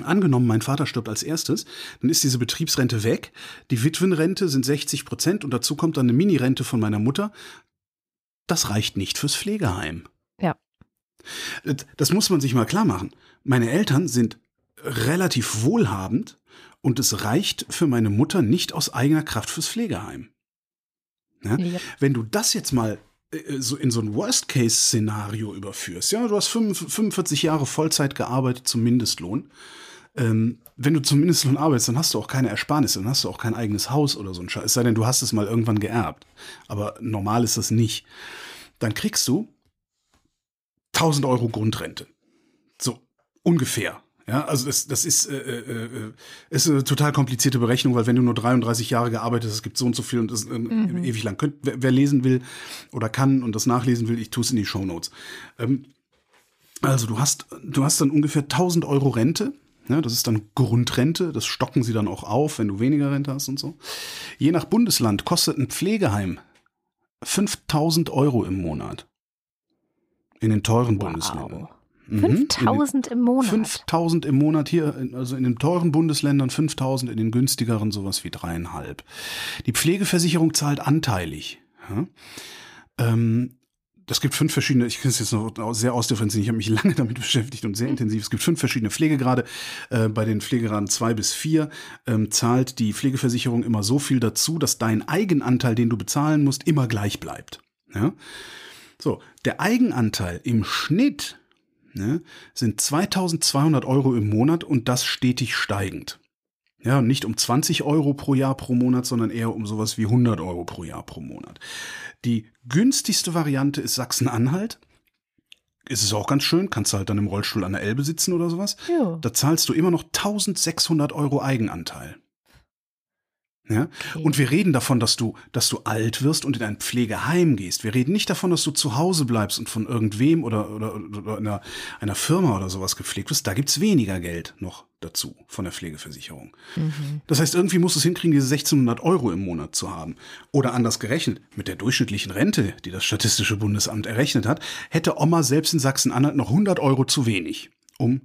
Angenommen, mein Vater stirbt als erstes, dann ist diese Betriebsrente weg. Die Witwenrente sind 60 Prozent und dazu kommt dann eine Minirente von meiner Mutter. Das reicht nicht fürs Pflegeheim. Ja. Das muss man sich mal klar machen. Meine Eltern sind relativ wohlhabend und es reicht für meine Mutter nicht aus eigener Kraft fürs Pflegeheim. Ja? Ja. Wenn du das jetzt mal äh, so in so ein Worst-Case-Szenario überführst, ja, du hast 45 Jahre Vollzeit gearbeitet zum Mindestlohn. Ähm, wenn du zum Mindestlohn arbeitest, dann hast du auch keine Ersparnisse, dann hast du auch kein eigenes Haus oder so ein Scheiß. Es sei denn, du hast es mal irgendwann geerbt. Aber normal ist das nicht. Dann kriegst du 1000 Euro Grundrente. So, ungefähr. Ja, also das, das ist, äh, äh, äh, ist eine total komplizierte Berechnung, weil wenn du nur 33 Jahre gearbeitet hast, es gibt so und so viel und das äh, mhm. ewig lang. Könnt, wer, wer, lesen will oder kann und das nachlesen will, ich tue es in die Show Notes. Ähm, also du hast, du hast dann ungefähr 1000 Euro Rente. Ja, das ist dann Grundrente, das stocken sie dann auch auf, wenn du weniger Rente hast und so. Je nach Bundesland kostet ein Pflegeheim 5000 Euro im Monat. In den teuren wow. Bundesländern. 5000 mhm. im Monat. 5000 im Monat hier, also in den teuren Bundesländern 5000, in den günstigeren sowas wie dreieinhalb. Die Pflegeversicherung zahlt anteilig. Ja? Ähm, das gibt fünf verschiedene, ich kann es jetzt noch sehr ausdifferenzieren, ich habe mich lange damit beschäftigt und sehr mhm. intensiv. Es gibt fünf verschiedene Pflegegrade. Äh, bei den Pflegegraden zwei bis vier ähm, zahlt die Pflegeversicherung immer so viel dazu, dass dein Eigenanteil, den du bezahlen musst, immer gleich bleibt. Ja? So, der Eigenanteil im Schnitt ne, sind 2200 Euro im Monat und das stetig steigend. Ja, nicht um 20 Euro pro Jahr pro Monat, sondern eher um sowas wie 100 Euro pro Jahr pro Monat. Die günstigste Variante ist Sachsen-Anhalt. Ist es auch ganz schön, kannst du halt dann im Rollstuhl an der Elbe sitzen oder sowas. Ja. Da zahlst du immer noch 1600 Euro Eigenanteil. Ja? Okay. Und wir reden davon, dass du, dass du alt wirst und in ein Pflegeheim gehst. Wir reden nicht davon, dass du zu Hause bleibst und von irgendwem oder, oder, oder einer, einer Firma oder sowas gepflegt wirst. Da gibt's weniger Geld noch dazu von der Pflegeversicherung. Mhm. Das heißt, irgendwie musst du es hinkriegen, diese 1600 Euro im Monat zu haben. Oder anders gerechnet, mit der durchschnittlichen Rente, die das Statistische Bundesamt errechnet hat, hätte Oma selbst in Sachsen-Anhalt noch 100 Euro zu wenig, um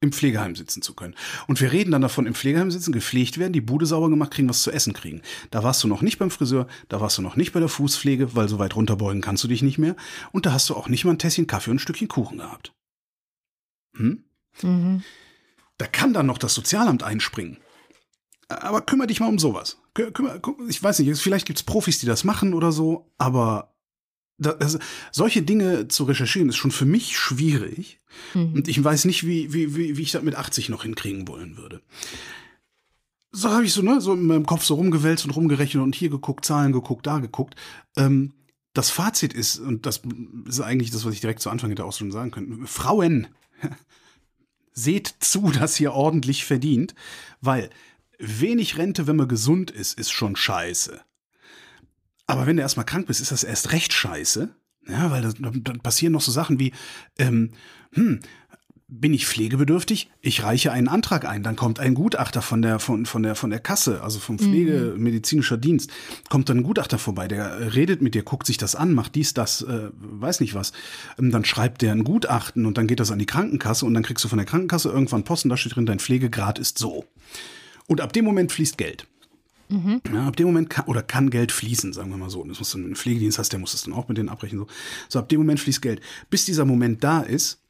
im Pflegeheim sitzen zu können. Und wir reden dann davon, im Pflegeheim sitzen, gepflegt werden, die Bude sauber gemacht kriegen, was zu essen kriegen. Da warst du noch nicht beim Friseur, da warst du noch nicht bei der Fußpflege, weil so weit runterbeugen kannst du dich nicht mehr. Und da hast du auch nicht mal ein Tässchen Kaffee und ein Stückchen Kuchen gehabt. Hm? Mhm. Da kann dann noch das Sozialamt einspringen. Aber kümmere dich mal um sowas. Kümmer, ich weiß nicht, vielleicht gibt's Profis, die das machen oder so, aber das, solche Dinge zu recherchieren ist schon für mich schwierig. Mhm. Und ich weiß nicht, wie, wie, wie, wie ich das mit 80 noch hinkriegen wollen würde. So habe ich so, ne, so in meinem Kopf so rumgewälzt und rumgerechnet und hier geguckt, Zahlen geguckt, da geguckt. Ähm, das Fazit ist, und das ist eigentlich das, was ich direkt zu Anfang hätte auch schon sagen können, Frauen, seht zu, dass ihr ordentlich verdient, weil wenig Rente, wenn man gesund ist, ist schon scheiße. Aber wenn du erstmal krank bist, ist das erst recht scheiße. Ja, weil dann passieren noch so Sachen wie, ähm, hm, bin ich pflegebedürftig? Ich reiche einen Antrag ein, dann kommt ein Gutachter von der von von der von der Kasse, also vom Pflegemedizinischer mhm. Dienst, kommt dann ein Gutachter vorbei, der redet mit dir, guckt sich das an, macht dies, das, äh, weiß nicht was. Ähm, dann schreibt der ein Gutachten und dann geht das an die Krankenkasse und dann kriegst du von der Krankenkasse irgendwann Posten, da steht drin, dein Pflegegrad ist so. Und ab dem Moment fließt Geld. Mhm. Ja, ab dem Moment kann, oder kann Geld fließen, sagen wir mal so. Das muss du einen Pflegedienst hast, der muss das dann auch mit denen abrechnen. So. so, ab dem Moment fließt Geld. Bis dieser Moment da ist,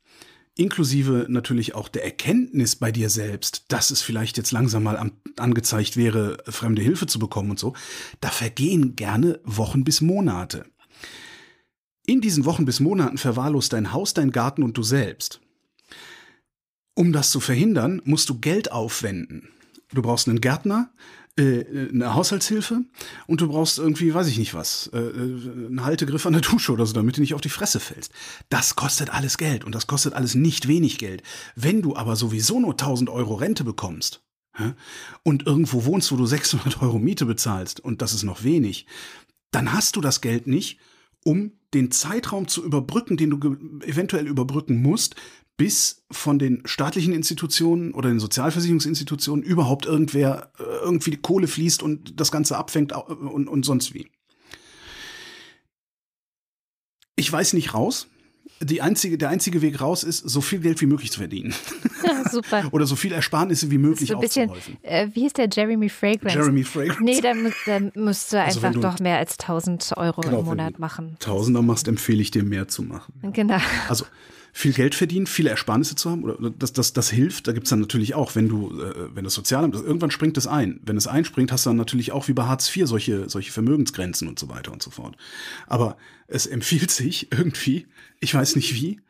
inklusive natürlich auch der Erkenntnis bei dir selbst, dass es vielleicht jetzt langsam mal an, angezeigt wäre, fremde Hilfe zu bekommen und so, da vergehen gerne Wochen bis Monate. In diesen Wochen bis Monaten verwahrlost dein Haus, dein Garten und du selbst. Um das zu verhindern, musst du Geld aufwenden du brauchst einen Gärtner, eine Haushaltshilfe und du brauchst irgendwie, weiß ich nicht was, äh, einen Haltegriff an der Dusche oder so, damit du nicht auf die Fresse fällst. Das kostet alles Geld und das kostet alles nicht wenig Geld. Wenn du aber sowieso nur 1000 Euro Rente bekommst, und irgendwo wohnst, wo du 600 Euro Miete bezahlst und das ist noch wenig, dann hast du das Geld nicht, um den Zeitraum zu überbrücken, den du eventuell überbrücken musst, bis von den staatlichen Institutionen oder den Sozialversicherungsinstitutionen überhaupt irgendwer äh, irgendwie die Kohle fließt und das Ganze abfängt und, und sonst wie. Ich weiß nicht raus. Die einzige, der einzige Weg raus ist, so viel Geld wie möglich zu verdienen. Ja, super. Oder so viel Ersparnisse wie möglich so ein bisschen, äh, Wie hieß der Jeremy Fragrance? Jeremy Fragrance. Nee, da, da müsst du also einfach doch mehr als 1000 Euro genau, im Monat machen. Tausender machst, empfehle ich dir mehr zu machen. Genau. Also viel Geld verdienen, viele Ersparnisse zu haben, oder das, das, das hilft. Da gibt's dann natürlich auch, wenn du, äh, wenn das Sozialamt, irgendwann springt es ein. Wenn es einspringt, hast du dann natürlich auch wie bei Hartz IV solche, solche Vermögensgrenzen und so weiter und so fort. Aber es empfiehlt sich irgendwie, ich weiß nicht wie,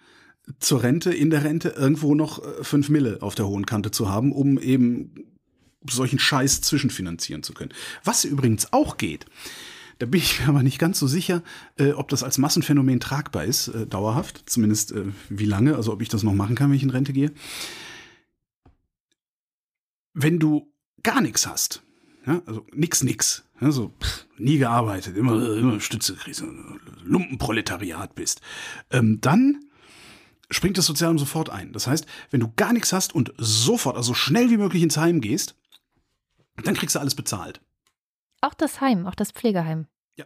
zur Rente, in der Rente irgendwo noch äh, fünf Mille auf der hohen Kante zu haben, um eben solchen Scheiß zwischenfinanzieren zu können. Was übrigens auch geht, da bin ich mir aber nicht ganz so sicher, äh, ob das als Massenphänomen tragbar ist, äh, dauerhaft. Zumindest äh, wie lange, also ob ich das noch machen kann, wenn ich in Rente gehe. Wenn du gar nichts hast, ja, also nix, nix, ja, so pff, nie gearbeitet, immer, immer Stütze kriegst, Lumpenproletariat bist, ähm, dann springt das Sozialamt sofort ein. Das heißt, wenn du gar nichts hast und sofort, also schnell wie möglich ins Heim gehst, dann kriegst du alles bezahlt. Auch das Heim, auch das Pflegeheim. Ja.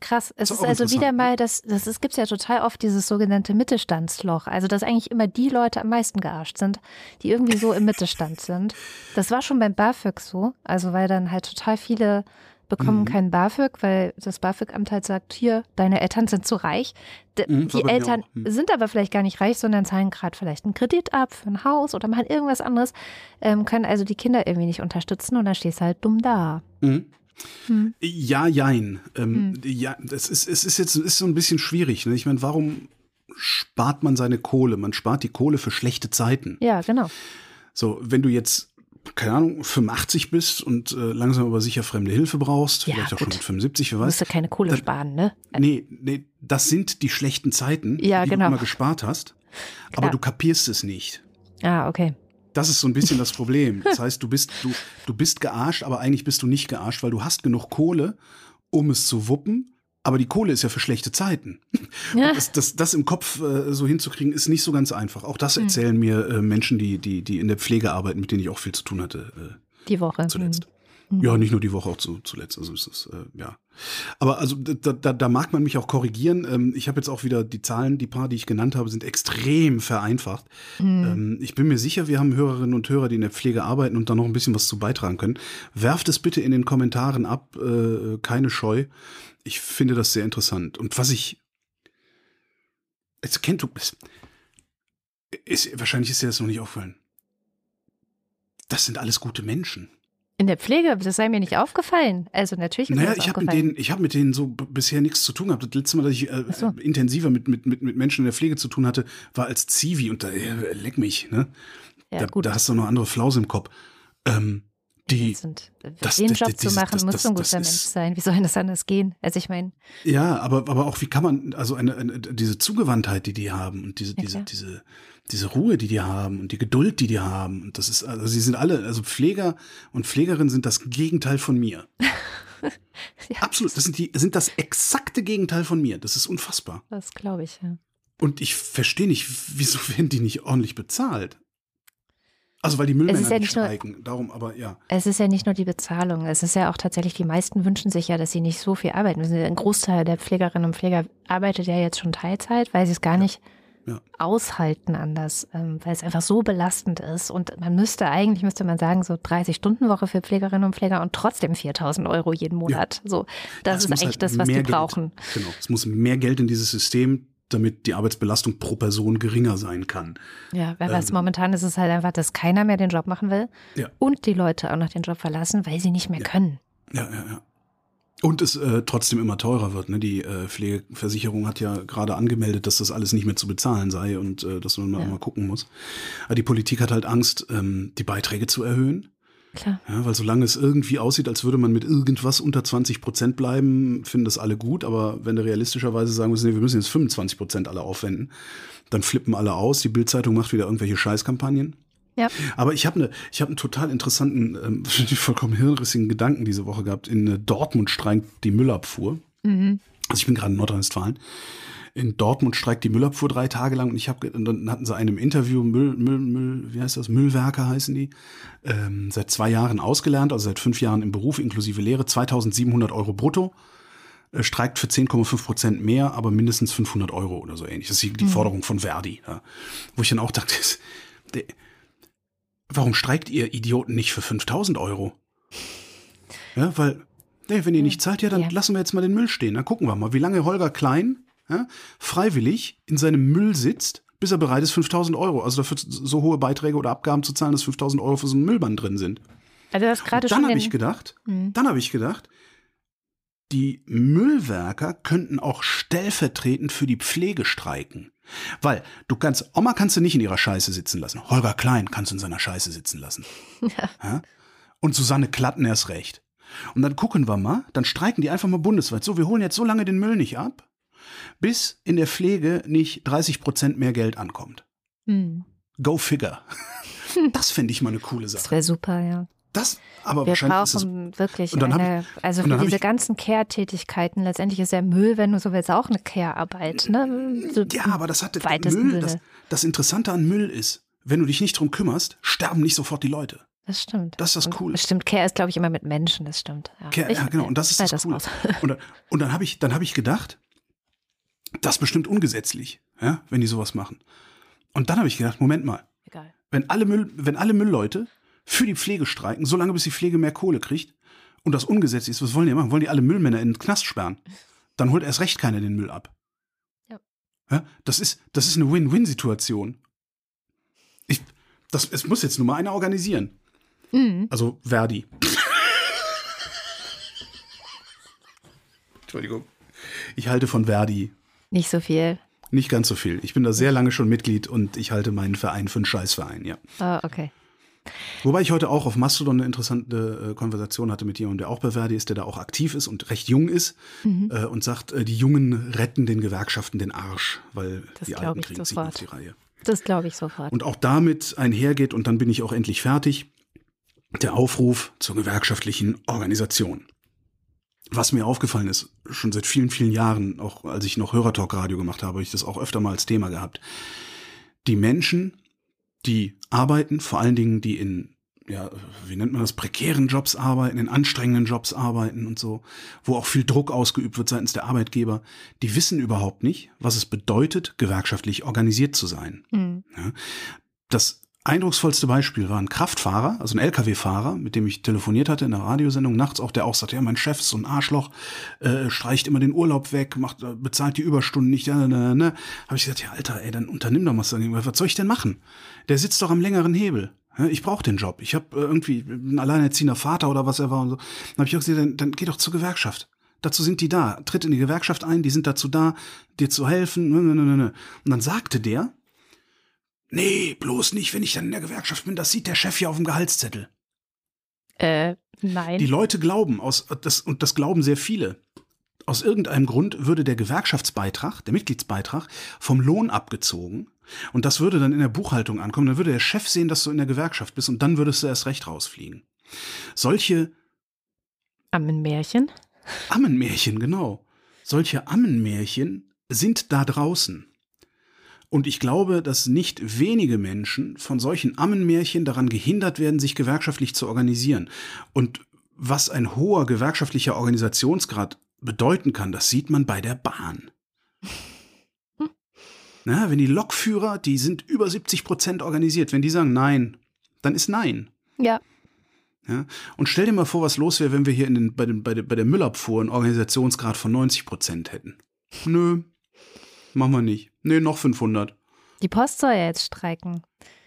Krass. Es ist, ist also wieder mal, das, das ist, gibt's ja total oft dieses sogenannte Mittelstandsloch. Also, dass eigentlich immer die Leute am meisten gearscht sind, die irgendwie so im Mittelstand sind. Das war schon beim BAföG so. Also, weil dann halt total viele bekommen mhm. keinen BAföG, weil das BAföG-Amt halt sagt, hier, deine Eltern sind zu reich. D mhm, die Eltern mhm. sind aber vielleicht gar nicht reich, sondern zahlen gerade vielleicht einen Kredit ab für ein Haus oder machen irgendwas anderes, ähm, können also die Kinder irgendwie nicht unterstützen und dann stehst du halt dumm da. Mhm. Hm. Ja, jein. Ähm, hm. Ja, das ist, es ist jetzt ist so ein bisschen schwierig. Ne? Ich meine, warum spart man seine Kohle? Man spart die Kohle für schlechte Zeiten. Ja, genau. So, wenn du jetzt keine Ahnung, 85 bist und äh, langsam aber sicher fremde Hilfe brauchst, ja, vielleicht auch gut. schon mit 75, wer weiß. Musst du keine Kohle dann, sparen, ne? Nee, nee, das sind die schlechten Zeiten, ja, die genau. du immer gespart hast, Klar. aber du kapierst es nicht. Ah, okay. Das ist so ein bisschen das Problem. Das heißt, du bist, du, du bist gearscht, aber eigentlich bist du nicht gearscht, weil du hast genug Kohle, um es zu wuppen, aber die Kohle ist ja für schlechte Zeiten. Ja. Das, das, das, im Kopf äh, so hinzukriegen, ist nicht so ganz einfach. Auch das hm. erzählen mhm. mir äh, Menschen, die, die, die in der Pflege arbeiten, mit denen ich auch viel zu tun hatte. Äh, die Woche. Zuletzt. Mhm. Ja, nicht nur die Woche, auch zu, zuletzt. Also ist es, äh, ja. Aber also da, da, da mag man mich auch korrigieren. Ähm, ich habe jetzt auch wieder die Zahlen, die paar, die ich genannt habe, sind extrem vereinfacht. Mhm. Ähm, ich bin mir sicher, wir haben Hörerinnen und Hörer, die in der Pflege arbeiten und da noch ein bisschen was zu beitragen können. Werft es bitte in den Kommentaren ab, äh, keine Scheu ich finde das sehr interessant. Und was ich. Jetzt kennt du. Ist, ist, wahrscheinlich ist dir das noch nicht aufgefallen. Das sind alles gute Menschen. In der Pflege, das sei mir nicht aufgefallen. Also natürlich ist naja, ich habe mit denen, ich habe mit denen so bisher nichts zu tun gehabt. Das letzte Mal, dass ich äh, so. intensiver mit, mit, mit, mit Menschen in der Pflege zu tun hatte, war als Zivi und da äh, leck mich, ne? Ja, da, gut. da hast du noch andere Flause im Kopf. Ähm, die, sind, das, den Job das, zu machen, das, muss ein guter Mensch sein. Wie soll das anders gehen? Also ich meine. Ja, aber, aber auch wie kann man, also eine, eine, diese Zugewandtheit, die die haben und diese, ja, diese, diese, diese Ruhe, die die haben und die Geduld, die die haben. Und das ist, also sie sind alle, also Pfleger und Pflegerinnen sind das Gegenteil von mir. ja, Absolut. Das sind die, sind das exakte Gegenteil von mir. Das ist unfassbar. Das glaube ich, ja. Und ich verstehe nicht, wieso werden die nicht ordentlich bezahlt? Also weil die Müllmänner ja nicht steigen, nur, darum aber ja. Es ist ja nicht nur die Bezahlung, es ist ja auch tatsächlich, die meisten wünschen sich ja, dass sie nicht so viel arbeiten müssen. Ein Großteil der Pflegerinnen und Pfleger arbeitet ja jetzt schon Teilzeit, weil sie es gar ja. nicht ja. aushalten anders, ähm, weil es einfach so belastend ist. Und man müsste eigentlich, müsste man sagen, so 30 Stunden Woche für Pflegerinnen und Pfleger und trotzdem 4000 Euro jeden Monat. So, das ist eigentlich halt das, was die brauchen. Genau, es muss mehr Geld in dieses System damit die Arbeitsbelastung pro Person geringer sein kann. Ja, weil ähm, momentan ist es halt einfach, dass keiner mehr den Job machen will ja. und die Leute auch noch den Job verlassen, weil sie nicht mehr ja. können. Ja, ja, ja. Und es äh, trotzdem immer teurer wird. Ne? Die äh, Pflegeversicherung hat ja gerade angemeldet, dass das alles nicht mehr zu bezahlen sei und äh, dass man ja. mal gucken muss. Aber die Politik hat halt Angst, ähm, die Beiträge zu erhöhen Klar. Ja, weil solange es irgendwie aussieht, als würde man mit irgendwas unter 20 Prozent bleiben, finden das alle gut. Aber wenn du realistischerweise sagen musst, nee, wir müssen jetzt 25 Prozent alle aufwenden, dann flippen alle aus. Die Bildzeitung macht wieder irgendwelche Scheißkampagnen. Ja. Aber ich habe ne, ich habe einen total interessanten, ähm, vollkommen hirnrissigen Gedanken diese Woche gehabt. In äh, Dortmund streikt die Müllabfuhr. Mhm. Also ich bin gerade in Nordrhein-Westfalen. In Dortmund streikt die Müllabfuhr drei Tage lang und ich habe dann hatten sie einen im Interview Müll Müll Müll wie heißt das Müllwerker heißen die ähm, seit zwei Jahren ausgelernt also seit fünf Jahren im Beruf inklusive Lehre 2.700 Euro brutto äh, streikt für 10,5 Prozent mehr aber mindestens 500 Euro oder so ähnlich das ist die, die Forderung von Verdi ja. wo ich dann auch dachte das, der, warum streikt ihr Idioten nicht für 5.000 Euro ja weil nee, wenn ihr nicht zahlt ja dann Ja. lassen wir jetzt mal den Müll stehen dann gucken wir mal wie lange Holger Klein ja, freiwillig in seinem Müll sitzt, bis er bereit ist, 5000 Euro, also dafür so hohe Beiträge oder Abgaben zu zahlen, dass 5000 Euro für so einen Müllband drin sind. Also du hast gerade Und dann schon habe ich gedacht, Mhm. dann habe ich gedacht, die Müllwerker könnten auch stellvertretend für die Pflege streiken. Weil du kannst, Oma kannst du nicht in ihrer Scheiße sitzen lassen. Holger Klein kannst du in seiner Scheiße sitzen lassen. Ja. Und Susanne Klatten erst recht. Und dann gucken wir mal, dann streiken die einfach mal bundesweit. So, wir holen jetzt so lange den Müll nicht ab, bis in der Pflege nicht 30 Prozent mehr Geld ankommt. Mhm. Go figure. Das fände ich mal eine coole Das Sache. wäre super, ja. Das, aber Wir wahrscheinlich brauchen wirklich hab eine, also und für hab diese ich- ganzen Care-Tätigkeiten, letztendlich ist der Müll, wenn du so willst, auch eine Care-Arbeit. Ne? So Ja, aber das hat Müll, das, das Interessante an Müll ist, wenn du dich nicht drum kümmerst, sterben nicht sofort die Leute. Das stimmt. Das ist das Coole. Stimmt, Care ist, glaube ich, immer mit Menschen, das stimmt. Ja, Ke- Ich- ja, genau, und das ist schneid das Coole. Und, dann- und dann habe ich, dann habe ich gedacht, das ist bestimmt ungesetzlich, ja, wenn die sowas machen. Und dann habe ich gedacht, Moment mal, Egal. wenn alle Müll, wenn alle Müllleute für die Pflege streiken, solange bis die Pflege mehr Kohle kriegt und das ungesetzlich ist, was wollen die machen? Wollen die alle Müllmänner in den Knast sperren? Dann holt erst recht keiner den Müll ab. Ja. Ja, das ist, das ist eine Win-Win-Situation. Ich, das, es muss jetzt nur mal einer organisieren. Mhm. Also Verdi. Entschuldigung. Ich halte von Verdi Nicht so viel. nicht ganz so viel. Ich bin da sehr lange schon Mitglied und ich halte meinen Verein für einen Scheißverein, ja. Ah, okay. Wobei ich heute auch auf Mastodon eine interessante äh, Konversation hatte mit jemandem, der auch bei Verdi ist, der da auch aktiv ist und recht jung ist Mhm. äh, und sagt, äh, die Jungen retten den Gewerkschaften den Arsch, weil Das die Alten kriegen nicht auf die Reihe. Das glaube ich sofort. Und auch damit einhergeht, und dann bin ich auch endlich fertig, der Aufruf zur gewerkschaftlichen Organisation. Was mir aufgefallen ist, schon seit vielen, vielen Jahren, auch als ich noch Hörertalk-Radio gemacht habe, habe ich das auch öfter mal als Thema gehabt. Die Menschen, die arbeiten, vor allen Dingen die in, ja, wie nennt man das, prekären Jobs arbeiten, in anstrengenden Jobs arbeiten und so, wo auch viel Druck ausgeübt wird seitens der Arbeitgeber, die wissen überhaupt nicht, was es bedeutet, gewerkschaftlich organisiert zu sein. Mhm. Das eindrucksvollste Beispiel war ein Kraftfahrer, also ein Lkw-Fahrer, mit dem ich telefoniert hatte in der Radiosendung nachts auch, der auch sagte, ja, mein Chef ist so ein Arschloch, äh, streicht immer den Urlaub weg, macht, äh, bezahlt die Überstunden nicht, ja, ne, ne. Habe ich gesagt, ja, Alter, ey, dann unternimm doch was dagegen. Was soll ich denn machen? Der sitzt doch am längeren Hebel. Ich brauche den Job. Ich habe äh, irgendwie ein alleinerziehender Vater oder was er war und so. Dann habe ich auch gesagt, dann, dann geh doch zur Gewerkschaft. Dazu sind die da. Tritt in die Gewerkschaft ein, die sind dazu da, dir zu helfen. Ne, ne, ne, ne. Und dann sagte der, Nee, bloß nicht, wenn ich dann in der Gewerkschaft bin. Das sieht der Chef ja auf dem Gehaltszettel. Äh, nein. Die Leute glauben, aus, das, und das glauben sehr viele. Aus irgendeinem Grund würde der Gewerkschaftsbeitrag, der Mitgliedsbeitrag, vom Lohn abgezogen. Und das würde dann in der Buchhaltung ankommen. Dann würde der Chef sehen, dass du in der Gewerkschaft bist und dann würdest du erst recht rausfliegen. Solche Ammenmärchen. Ammenmärchen, genau. Solche Ammenmärchen sind da draußen. Und ich glaube, dass nicht wenige Menschen von solchen Ammenmärchen daran gehindert werden, sich gewerkschaftlich zu organisieren. Und was ein hoher gewerkschaftlicher Organisationsgrad bedeuten kann, das sieht man bei der Bahn. Na, wenn die Lokführer, die sind über 70 Prozent organisiert, wenn die sagen Nein, dann ist Nein. Ja. Ja? Und stell dir mal vor, was los wäre, wenn wir hier in den, bei, den, bei, der, bei der Müllabfuhr einen Organisationsgrad von 90 Prozent hätten. Nö, machen wir nicht. Nee, noch 500. Die Post soll ja jetzt streiken.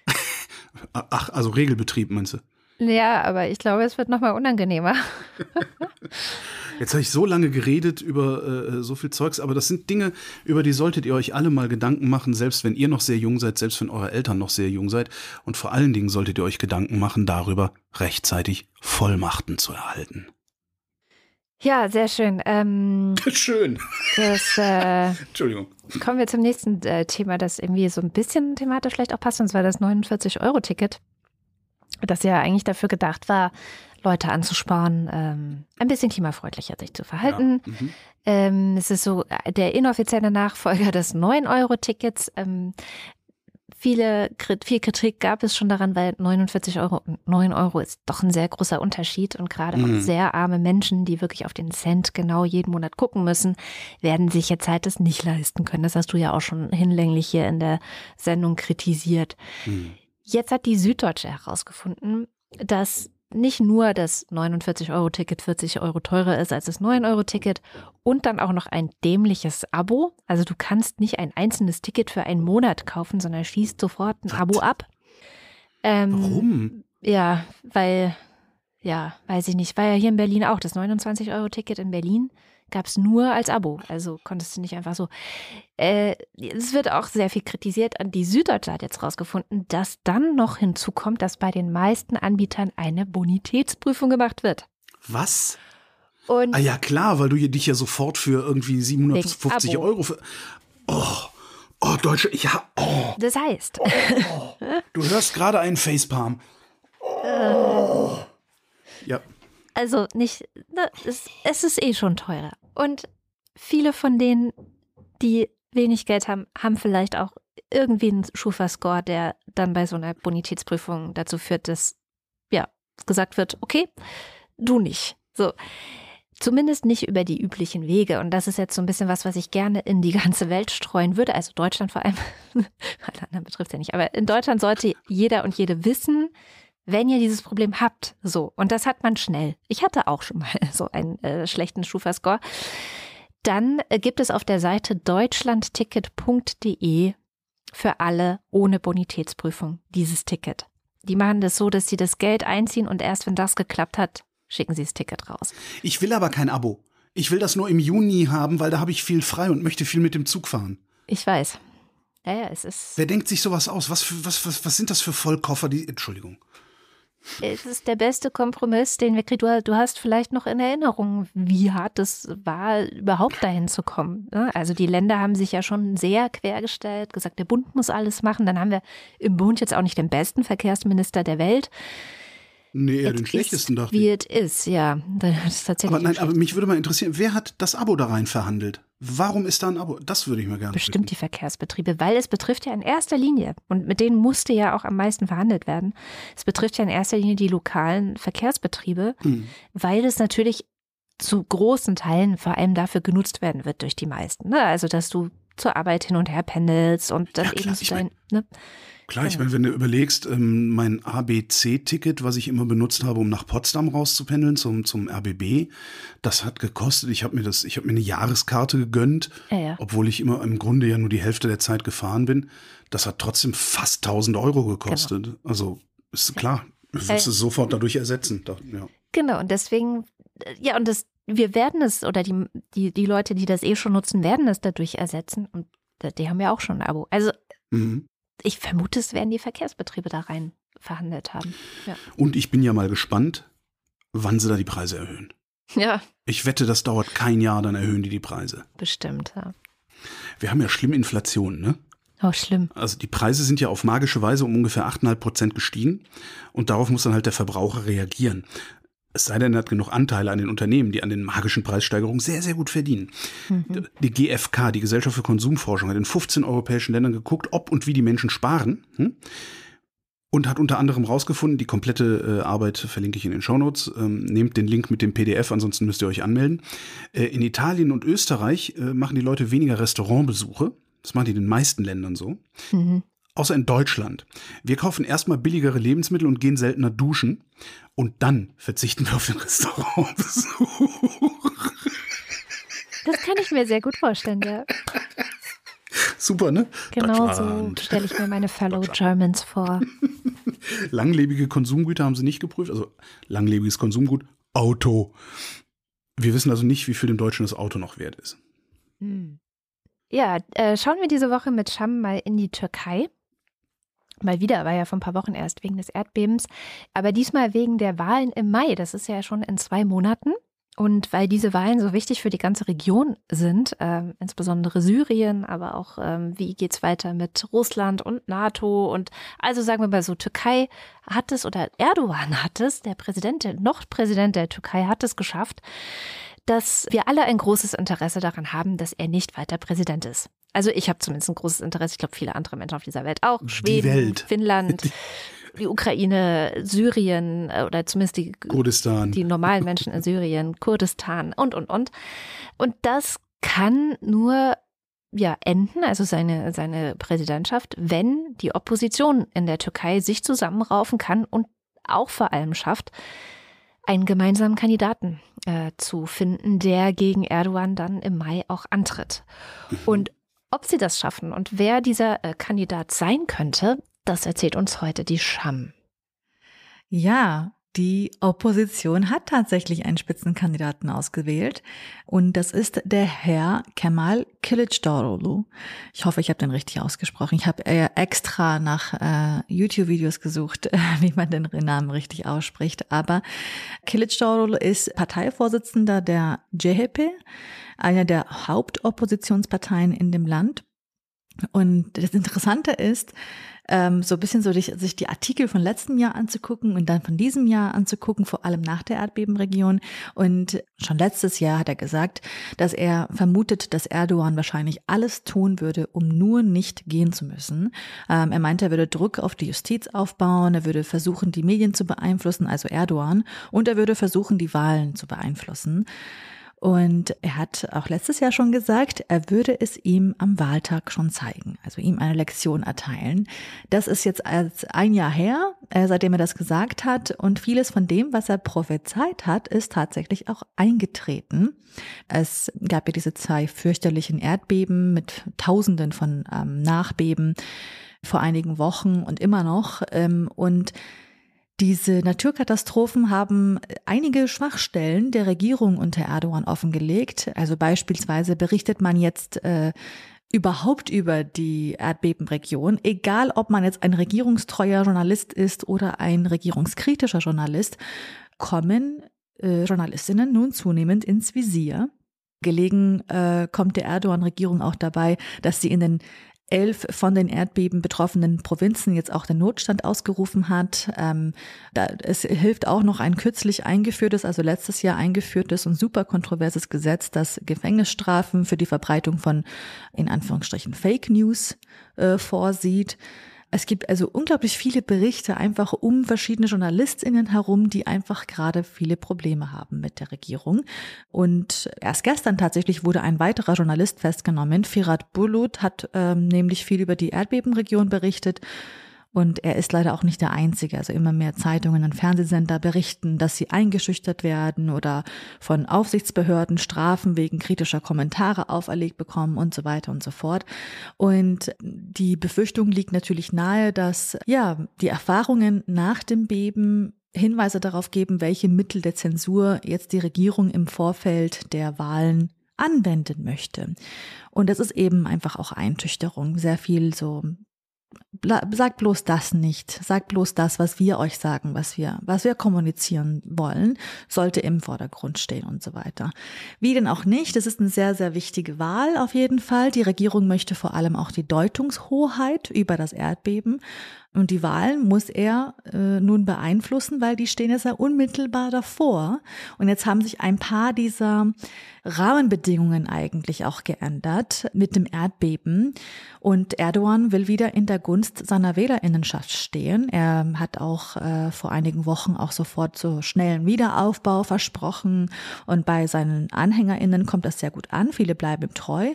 Ach, also Regelbetrieb meinst du? Ja, aber ich glaube, es wird nochmal unangenehmer. Jetzt habe ich so lange geredet über äh, so viel Zeugs, aber das sind Dinge, über die solltet ihr euch alle mal Gedanken machen, selbst wenn ihr noch sehr jung seid, selbst wenn eure Eltern noch sehr jung seid. Und vor allen Dingen solltet ihr euch Gedanken machen darüber, rechtzeitig Vollmachten zu erhalten. Ja, sehr schön. Ähm, Schön. das, äh, Entschuldigung. kommen wir zum nächsten äh, Thema, das irgendwie so ein bisschen thematisch vielleicht auch passt, und zwar das 49-Euro-Ticket, das ja eigentlich dafür gedacht war, Leute anzusparen, ähm, ein bisschen klimafreundlicher sich zu verhalten. Ja. Mhm. Ähm, es ist so äh, der inoffizielle Nachfolger des 9-Euro-Tickets. Ähm, viele, viel Kritik gab es schon daran, weil 49 Euro und 9 Euro ist doch ein sehr großer Unterschied. Und gerade Mhm. auch sehr arme Menschen, die wirklich auf den Cent genau jeden Monat gucken müssen, werden sich jetzt halt das nicht leisten können. Das hast du ja auch schon hinlänglich hier in der Sendung kritisiert. Mhm. Jetzt hat die Süddeutsche herausgefunden, dass nicht nur das 49-Euro-Ticket 40 Euro teurer ist als das 9-Euro-Ticket und dann auch noch ein dämliches Abo. Also du kannst nicht ein einzelnes Ticket für einen Monat kaufen, sondern schließt sofort ein Was? Abo ab. Ähm, Warum? Ja, weil, ja, weiß ich nicht, war ja hier in Berlin auch das 29-Euro-Ticket in Berlin gab es nur als Abo. Also konntest du nicht einfach so. Äh, es wird auch sehr viel kritisiert. Und die Süddeutsche hat jetzt rausgefunden, dass dann noch hinzukommt, dass bei den meisten Anbietern eine Bonitätsprüfung gemacht wird. Was? Und Ah ja, klar, weil du dich ja sofort für irgendwie 750 Wegen Abo. Euro für. Oh, oh, Deutsche, ja, oh, das heißt, du hörst gerade einen Facepalm. Ja, also nicht, ne, es, es ist eh schon teurer. Und viele von denen, die wenig Geld haben, haben vielleicht auch irgendwie einen Schufa-Score, der dann bei so einer Bonitätsprüfung dazu führt, dass ja gesagt wird, okay, du nicht. So. Zumindest nicht über die üblichen Wege. Und das ist jetzt so ein bisschen was, was ich gerne in die ganze Welt streuen würde. Also Deutschland vor allem. Alle anderen betrifft es ja nicht. Aber in Deutschland sollte jeder und jede wissen, wenn ihr dieses Problem habt, so, und das hat man schnell. Ich hatte auch schon mal so einen äh, schlechten Schufa-Score. Dann äh, gibt es auf der Seite deutschlandticket.de für alle ohne Bonitätsprüfung dieses Ticket. Die machen das so, dass sie das Geld einziehen und erst wenn das geklappt hat, schicken sie das Ticket raus. ich will aber kein Abo. Ich will das nur im Juni haben, weil da habe ich viel frei und möchte viel mit dem Zug fahren. Ich weiß. Ja, ja, es ist, Wer denkt sich sowas aus? Was, für, was, was, was sind das für Vollkoffer? Die, Entschuldigung. Es ist der beste Kompromiss, den wir kriegen. Du, hast vielleicht noch in Erinnerung, wie hart es war, überhaupt dahin zu kommen. ne? Also die Länder haben sich ja schon sehr quergestellt, gesagt, der Bund muss alles machen. Dann haben wir im Bund jetzt auch nicht den besten Verkehrsminister der Welt. Nee, eher den schlechtesten dachte ich. Wie it is, ja. Das ist tatsächlich Aber nein, aber mich würde mal interessieren, wer hat das Abo da rein verhandelt? Warum ist da ein Abo? Das würde ich mir gerne bestimmt die Verkehrsbetriebe, weil es betrifft ja in erster Linie, und mit denen musste ja auch am meisten verhandelt werden, es betrifft ja in erster Linie die lokalen Verkehrsbetriebe, Hm. weil es natürlich zu großen Teilen vor allem dafür genutzt werden wird durch die meisten. Ne? Also, dass du zur Arbeit hin und her pendelst und dann Ja, eben so dein, ne? Klar, ich meine, wenn du überlegst, ähm, mein ABC-Ticket, was ich immer benutzt habe, um nach Potsdam rauszupendeln zum, zum RBB, das hat gekostet. Ich habe mir das, ich habe mir eine Jahreskarte gegönnt, Ja, ja. obwohl ich immer im Grunde ja nur die Hälfte der Zeit gefahren bin. Das hat trotzdem fast 1000 Euro gekostet. Genau. Also ist klar, Äh, ist es sofort dadurch ersetzen. Da, ja. Genau, und deswegen, äh, ja, und das, wir werden es, oder die, die, die Leute, die das eh schon nutzen, werden es dadurch ersetzen. Und die haben ja auch schon ein Abo. Also Mhm. Ich vermute, es werden die Verkehrsbetriebe da rein verhandelt haben. Ja. Und ich bin ja mal gespannt, wann sie da die Preise erhöhen. Ja, Ich wette, das dauert kein Jahr, dann erhöhen die die Preise. bestimmt. Ja. Wir haben ja schlimm Inflation, ne? Oh, schlimm. Also die Preise sind ja auf magische Weise um ungefähr 8,5 Prozent gestiegen und darauf muss dann halt der Verbraucher reagieren. Es sei denn, er hat genug Anteile an den Unternehmen, die an den magischen Preissteigerungen sehr, sehr gut verdienen. Mhm. Die GfK, die Gesellschaft für Konsumforschung, hat in 15 europäischen Ländern geguckt, ob und wie die Menschen sparen. Hm? Und hat unter anderem rausgefunden, die komplette äh, Arbeit verlinke ich in den Shownotes, ähm, nehmt den Link mit dem PDF, ansonsten müsst ihr euch anmelden. Äh, in Italien und Österreich äh, machen die Leute weniger Restaurantbesuche. Das machen die in den meisten Ländern so. Mhm. Außer in Deutschland. Wir kaufen erstmal billigere Lebensmittel und gehen seltener duschen. Und dann verzichten wir auf den Restaurantbesuch. Das kann ich mir sehr gut vorstellen, ja. Super, ne? Genau so stelle ich mir meine Fellow Germans vor. Langlebige Konsumgüter haben sie nicht geprüft. Also langlebiges Konsumgut, Auto. Wir wissen also nicht, wie viel dem Deutschen das Auto noch wert ist. Hm. Ja, äh, schauen wir diese Woche mit Scham mal in die Türkei. Mal wieder, war ja vor ein paar Wochen erst wegen des Erdbebens, aber diesmal wegen der Wahlen im Mai. Das ist ja schon in zwei Monaten. Und weil diese Wahlen so wichtig für die ganze Region sind, äh, insbesondere Syrien, aber auch ähm, wie geht's weiter mit Russland und NATO und also sagen wir mal so, Türkei hat es oder Erdogan hat es, der Präsident, der noch Präsident der Türkei hat es geschafft, dass wir alle ein großes Interesse daran haben, dass er nicht weiter Präsident ist. Also ich habe zumindest ein großes Interesse, ich glaube viele andere Menschen auf dieser Welt auch, Schweden, Finnland, die Ukraine, Syrien äh, oder zumindest die Kurdistan. die normalen Menschen in Syrien, Kurdistan und und und. Und das kann nur ja enden, also seine seine Präsidentschaft, wenn die Opposition in der Türkei sich zusammenraufen kann und auch vor allem schafft, einen gemeinsamen Kandidaten äh, zu finden, der gegen Erdogan dann im Mai auch antritt. Mhm. Und ob sie das schaffen und wer dieser äh, Kandidat sein könnte, das erzählt uns heute die Scham. Ja, die Opposition hat tatsächlich einen Spitzenkandidaten ausgewählt und das ist der Herr Kemal Kılıçdaroğlu. Ich hoffe, ich habe den richtig ausgesprochen. Ich habe äh, extra nach äh, YouTube-Videos gesucht, wie man den Namen richtig ausspricht. Aber Kılıçdaroğlu ist Parteivorsitzender der CHP, einer der Hauptoppositionsparteien in dem Land. Und das Interessante ist, ähm, so ein bisschen so sich, sich die Artikel von letztem Jahr anzugucken und dann von diesem Jahr anzugucken, vor allem nach der Erdbebenregion. Und schon letztes Jahr hat er gesagt, dass er vermutet, dass Erdogan wahrscheinlich alles tun würde, um nur nicht gehen zu müssen. Ähm, er meinte, er würde Druck auf die Justiz aufbauen, er würde versuchen, die Medien zu beeinflussen, also Erdogan, und er würde versuchen, die Wahlen zu beeinflussen. Und er hat auch letztes Jahr schon gesagt, er würde es ihm am Wahltag schon zeigen, also ihm eine Lektion erteilen. Das ist jetzt als ein Jahr her, äh, seitdem er das gesagt hat. Und vieles von dem, was er prophezeit hat, ist tatsächlich auch eingetreten. Es gab ja diese zwei fürchterlichen Erdbeben mit Tausenden von ähm, Nachbeben vor einigen Wochen und immer noch. Ähm, und diese Naturkatastrophen haben einige Schwachstellen der Regierung unter Erdogan offengelegt. Also beispielsweise berichtet man jetzt äh, überhaupt über die Erdbebenregion, egal ob man jetzt ein regierungstreuer Journalist ist oder ein regierungskritischer Journalist, kommen äh, Journalistinnen nun zunehmend ins Visier. Gelegen äh, kommt der Erdogan-Regierung auch dabei, dass sie in den elf von den Erdbeben betroffenen Provinzen jetzt auch den Notstand ausgerufen hat. Ähm, da, es hilft auch noch ein kürzlich eingeführtes, also letztes Jahr eingeführtes und super kontroverses Gesetz, das Gefängnisstrafen für die Verbreitung von in Anführungsstrichen Fake News äh, vorsieht. Es gibt also unglaublich viele Berichte einfach um verschiedene JournalistInnen herum, die einfach gerade viele Probleme haben mit der Regierung. Und erst gestern tatsächlich wurde ein weiterer Journalist festgenommen. Firat Bulut hat ähm, nämlich viel über die Erdbebenregion berichtet und er ist leider auch nicht der Einzige. Also immer mehr Zeitungen und Fernsehsender berichten, dass sie eingeschüchtert werden oder von Aufsichtsbehörden Strafen wegen kritischer Kommentare auferlegt bekommen und so weiter und so fort. Und die Befürchtung liegt natürlich nahe, dass ja die Erfahrungen nach dem Beben Hinweise darauf geben, welche Mittel der Zensur jetzt die Regierung im Vorfeld der Wahlen anwenden möchte. Und das ist eben einfach auch Einschüchterung. Sehr viel so sagt bloß das nicht. Sagt bloß das, was wir euch sagen, was wir, was wir kommunizieren wollen, sollte im Vordergrund stehen und so weiter. Wie denn auch nicht? Es ist eine sehr, sehr wichtige Wahl auf jeden Fall. Die Regierung möchte vor allem auch die Deutungshoheit über das Erdbeben und die Wahlen muss er äh, nun beeinflussen, weil die stehen jetzt ja unmittelbar davor. Und jetzt haben sich ein paar dieser Rahmenbedingungen eigentlich auch geändert mit dem Erdbeben. Und Erdogan will wieder in der Gunst seiner Wählerinnenschaft stehen. Er hat auch äh, vor einigen Wochen auch sofort so schnellen Wiederaufbau versprochen. Und bei seinen AnhängerInnen kommt das sehr gut an. Viele bleiben ihm treu.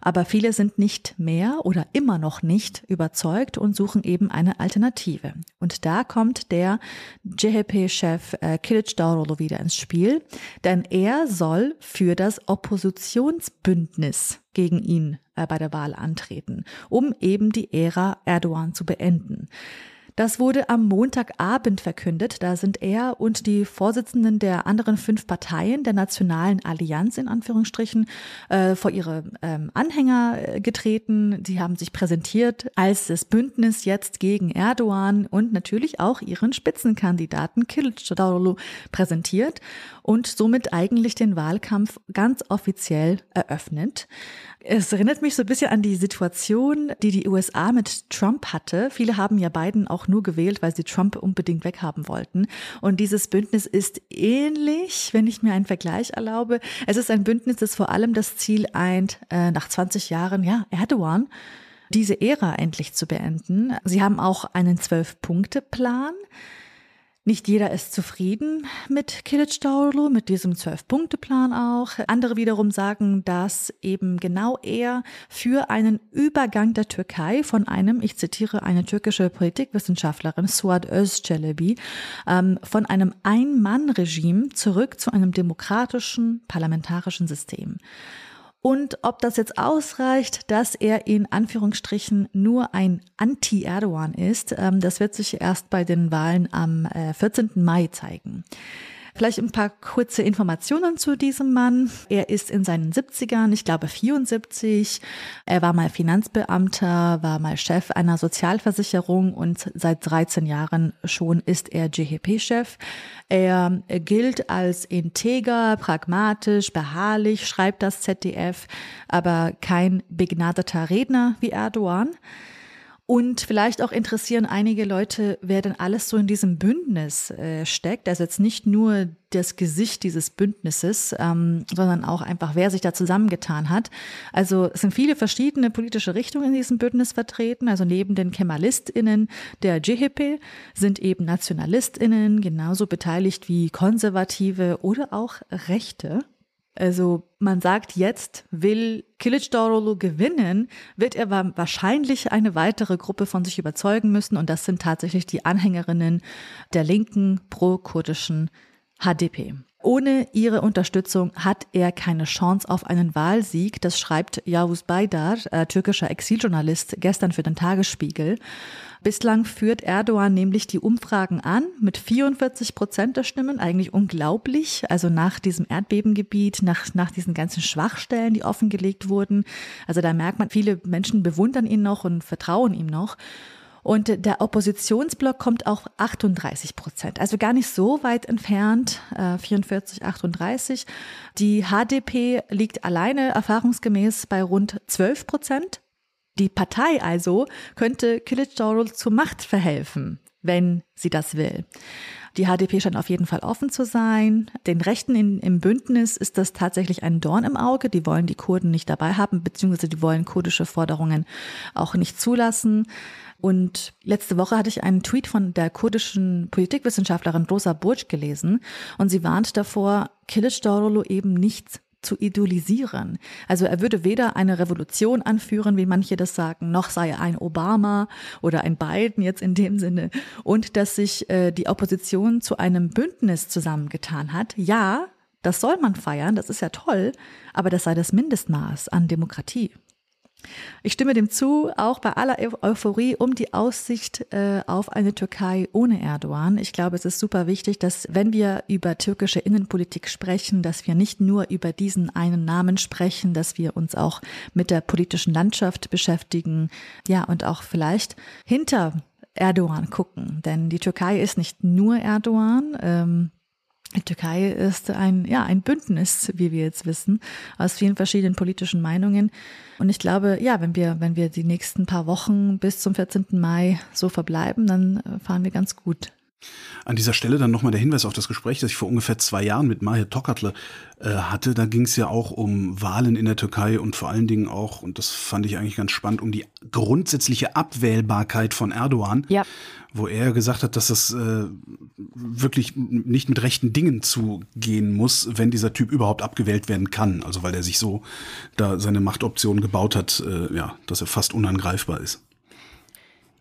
Aber viele sind nicht mehr oder immer noch nicht überzeugt und suchen eben eine Alternative. Und da kommt der JHP-Chef äh, Kilic Daurolo wieder ins Spiel, denn er soll für das Oppositionsbündnis gegen ihn äh, bei der Wahl antreten, um eben die Ära Erdogan zu beenden. Das wurde am Montagabend verkündet. Da sind er und die Vorsitzenden der anderen fünf Parteien der Nationalen Allianz in Anführungsstrichen äh, vor ihre ähm, Anhänger äh, getreten. Sie haben sich präsentiert als das Bündnis jetzt gegen Erdogan und natürlich auch ihren Spitzenkandidaten Kılıçdaroğlu präsentiert und somit eigentlich den Wahlkampf ganz offiziell eröffnet. Es erinnert mich so ein bisschen an die Situation, die die USA mit Trump hatte. Viele haben ja Biden auch nur gewählt, weil sie Trump unbedingt weghaben wollten. Und dieses Bündnis ist ähnlich, wenn ich mir einen Vergleich erlaube. Es ist ein Bündnis, das vor allem das Ziel eint, äh, nach 20 Jahren, ja, Erdogan, diese Ära endlich zu beenden. Sie haben auch einen Zwölf-Punkte-Plan. Nicht jeder ist zufrieden mit Kılıçdaroğlu, mit diesem Zwölf-Punkte-Plan auch. Andere wiederum sagen, dass eben genau er für einen Übergang der Türkei von einem, ich zitiere eine türkische Politikwissenschaftlerin, Suad Özcelebi, ähm, von einem Ein-Mann-Regime zurück zu einem demokratischen parlamentarischen System. Und ob das jetzt ausreicht, dass er in Anführungsstrichen nur ein Anti-Erdogan ist, ähm, das wird sich erst bei den Wahlen am 14. Äh, Mai zeigen. Vielleicht ein paar kurze Informationen zu diesem Mann. Er ist in seinen 70ern, ich glaube 74. Er war mal Finanzbeamter, war mal Chef einer Sozialversicherung und seit 13 Jahren schon ist er GHP-Chef. Er gilt als integer, pragmatisch, beharrlich, schreibt das ZDF, aber kein begnadeter Redner wie Erdogan. Und vielleicht auch interessieren einige Leute, wer denn alles so in diesem Bündnis äh, steckt. Also jetzt nicht nur das Gesicht dieses Bündnisses, ähm, sondern auch einfach, wer sich da zusammengetan hat. Also es sind viele verschiedene politische Richtungen in diesem Bündnis vertreten. Also neben den KemalistInnen der GHP sind eben NationalistInnen genauso beteiligt wie Konservative oder auch Rechte. Also man sagt jetzt, will Kılıçdaroğlu gewinnen, wird er wahrscheinlich eine weitere Gruppe von sich überzeugen müssen und das sind tatsächlich die Anhängerinnen der linken pro-kurdischen HDP. Ohne ihre Unterstützung hat er keine Chance auf einen Wahlsieg. Das schreibt Yavuz Baydar, äh, türkischer Exiljournalist, gestern für den Tagesspiegel. Bislang führt Erdogan nämlich die Umfragen an mit 44 Prozent der Stimmen. Eigentlich unglaublich. Also nach diesem Erdbebengebiet, nach, nach diesen ganzen Schwachstellen, die offengelegt wurden. Also da merkt man, viele Menschen bewundern ihn noch und vertrauen ihm noch. Und der Oppositionsblock kommt auf 38 Prozent, also gar nicht so weit entfernt, äh, 44, 38. Die HDP liegt alleine erfahrungsgemäß bei rund 12 Prozent. Die Partei also könnte Kılıçdaroğlu zur Macht verhelfen, wenn sie das will. Die HDP scheint auf jeden Fall offen zu sein. Den Rechten in, im Bündnis ist das tatsächlich ein Dorn im Auge. Die wollen die Kurden nicht dabei haben, beziehungsweise die wollen kurdische Forderungen auch nicht zulassen. Und letzte Woche hatte ich einen Tweet von der kurdischen Politikwissenschaftlerin Rosa Burj gelesen und sie warnt davor, Kılıçdaroğlu eben nicht zu idolisieren. Also er würde weder eine Revolution anführen, wie manche das sagen, noch sei er ein Obama oder ein Biden jetzt in dem Sinne. Und dass sich äh, die Opposition zu einem Bündnis zusammengetan hat. Ja, das soll man feiern, das ist ja toll, aber das sei das Mindestmaß an Demokratie. Ich stimme dem zu, auch bei aller Euphorie um die Aussicht äh, auf eine Türkei ohne Erdogan. Ich glaube, es ist super wichtig, dass wenn wir über türkische Innenpolitik sprechen, dass wir nicht nur über diesen einen Namen sprechen, dass wir uns auch mit der politischen Landschaft beschäftigen, ja, und auch vielleicht hinter Erdogan gucken. Denn die Türkei ist nicht nur Erdogan. Ähm, die Türkei ist ein, ja, ein Bündnis, wie wir jetzt wissen, aus vielen verschiedenen politischen Meinungen. Und ich glaube, ja, wenn wir, wenn wir die nächsten paar Wochen bis zum 14. Mai so verbleiben, dann äh, fahren wir ganz gut. An dieser Stelle dann nochmal der Hinweis auf das Gespräch, das ich vor ungefähr zwei Jahren mit Mahir Tokatlı äh, hatte. Da ging es ja auch um Wahlen in der Türkei und vor allen Dingen auch, und das fand ich eigentlich ganz spannend, um die grundsätzliche Abwählbarkeit von Erdogan. Ja. Wo er gesagt hat, dass das äh, wirklich nicht mit rechten Dingen zugehen muss, wenn dieser Typ überhaupt abgewählt werden kann. Also weil er sich so da seine Machtoption gebaut hat, äh, ja, dass er fast unangreifbar ist.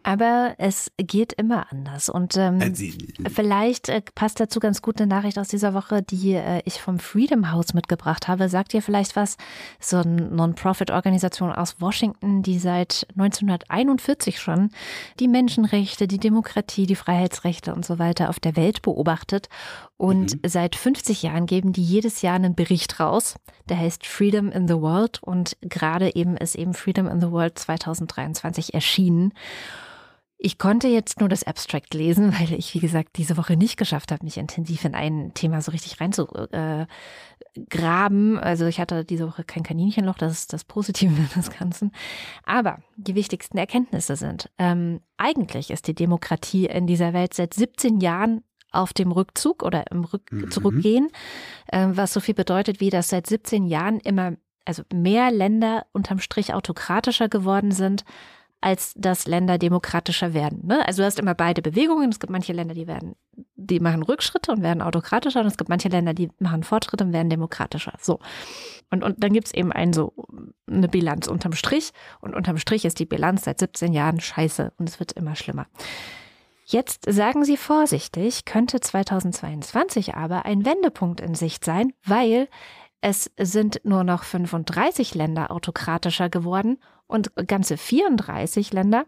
Aber es geht immer anders. Und ähm, Äh, sie- vielleicht äh, passt dazu ganz gut eine Nachricht aus dieser Woche, die äh, ich vom Freedom House mitgebracht habe. Sagt ihr vielleicht was? So eine Non-Profit-Organisation aus Washington, die seit 1941 schon die Menschenrechte, die Demokratie, die Freiheitsrechte und so weiter auf der Welt beobachtet. Und seit 50 Jahren geben die jedes Jahr einen Bericht raus, der heißt Freedom in the World. Und gerade eben ist eben Freedom in the World 2023 erschienen. Ich konnte jetzt nur das Abstract lesen, weil ich, wie gesagt, diese Woche nicht geschafft habe, mich intensiv in ein Thema so richtig reinzugraben. Also ich hatte diese Woche kein Kaninchenloch, das ist das Positive des Ganzen. Aber die wichtigsten Erkenntnisse sind, ähm, eigentlich ist die Demokratie in dieser Welt seit 17 Jahren auf dem Rückzug oder im Rück Mhm. Zurückgehen, äh, was so viel bedeutet, wie dass seit 17 Jahren immer, also mehr Länder unterm Strich autokratischer geworden sind, als dass Länder demokratischer werden. Ne? Also du hast immer beide Bewegungen. Es gibt manche Länder, die werden, die machen Rückschritte und werden autokratischer und es gibt manche Länder, die machen Fortschritte und werden demokratischer. So. Und, und dann gibt es eben ein so eine Bilanz unterm Strich. Und unterm Strich ist die Bilanz seit 17 Jahren scheiße und es wird immer schlimmer. Jetzt sagen Sie vorsichtig, könnte 2022 aber ein Wendepunkt in Sicht sein, weil es sind nur noch 35 Länder autokratischer geworden und ganze 34 Länder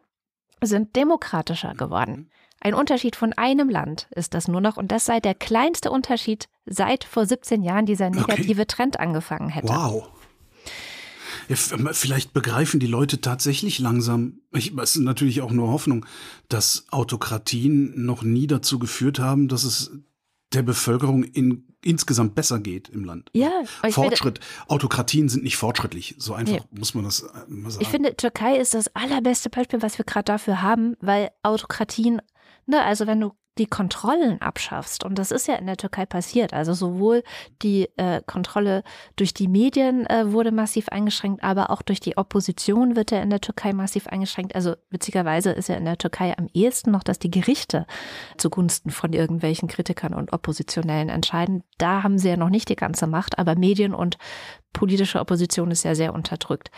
sind demokratischer geworden. Ein Unterschied von einem Land ist das nur noch und das sei der kleinste Unterschied seit vor 17 Jahren dieser negative Trend angefangen hätte. Wow. Ja, f- vielleicht begreifen die Leute tatsächlich langsam, ich, es ist natürlich auch nur Hoffnung, dass Autokratien noch nie dazu geführt haben, dass es der Bevölkerung in, insgesamt besser geht im Land. Ja, ich finde, Fortschritt. Autokratien sind nicht fortschrittlich. So einfach muss man das äh, mal sagen. ich finde, Türkei ist das allerbeste Beispiel, was wir gerade dafür haben, weil Autokratien, ne, also wenn du die Kontrollen abschaffst, und das ist ja in der Türkei passiert, also sowohl die äh, Kontrolle durch die Medien äh, wurde massiv eingeschränkt, aber auch durch die Opposition wird ja in der Türkei massiv eingeschränkt. Also witzigerweise ist ja in der Türkei am ehesten noch, dass die Gerichte zugunsten von irgendwelchen Kritikern und Oppositionellen entscheiden. Da haben sie ja noch nicht die ganze Macht, aber Medien und politische Opposition ist ja sehr unterdrückt.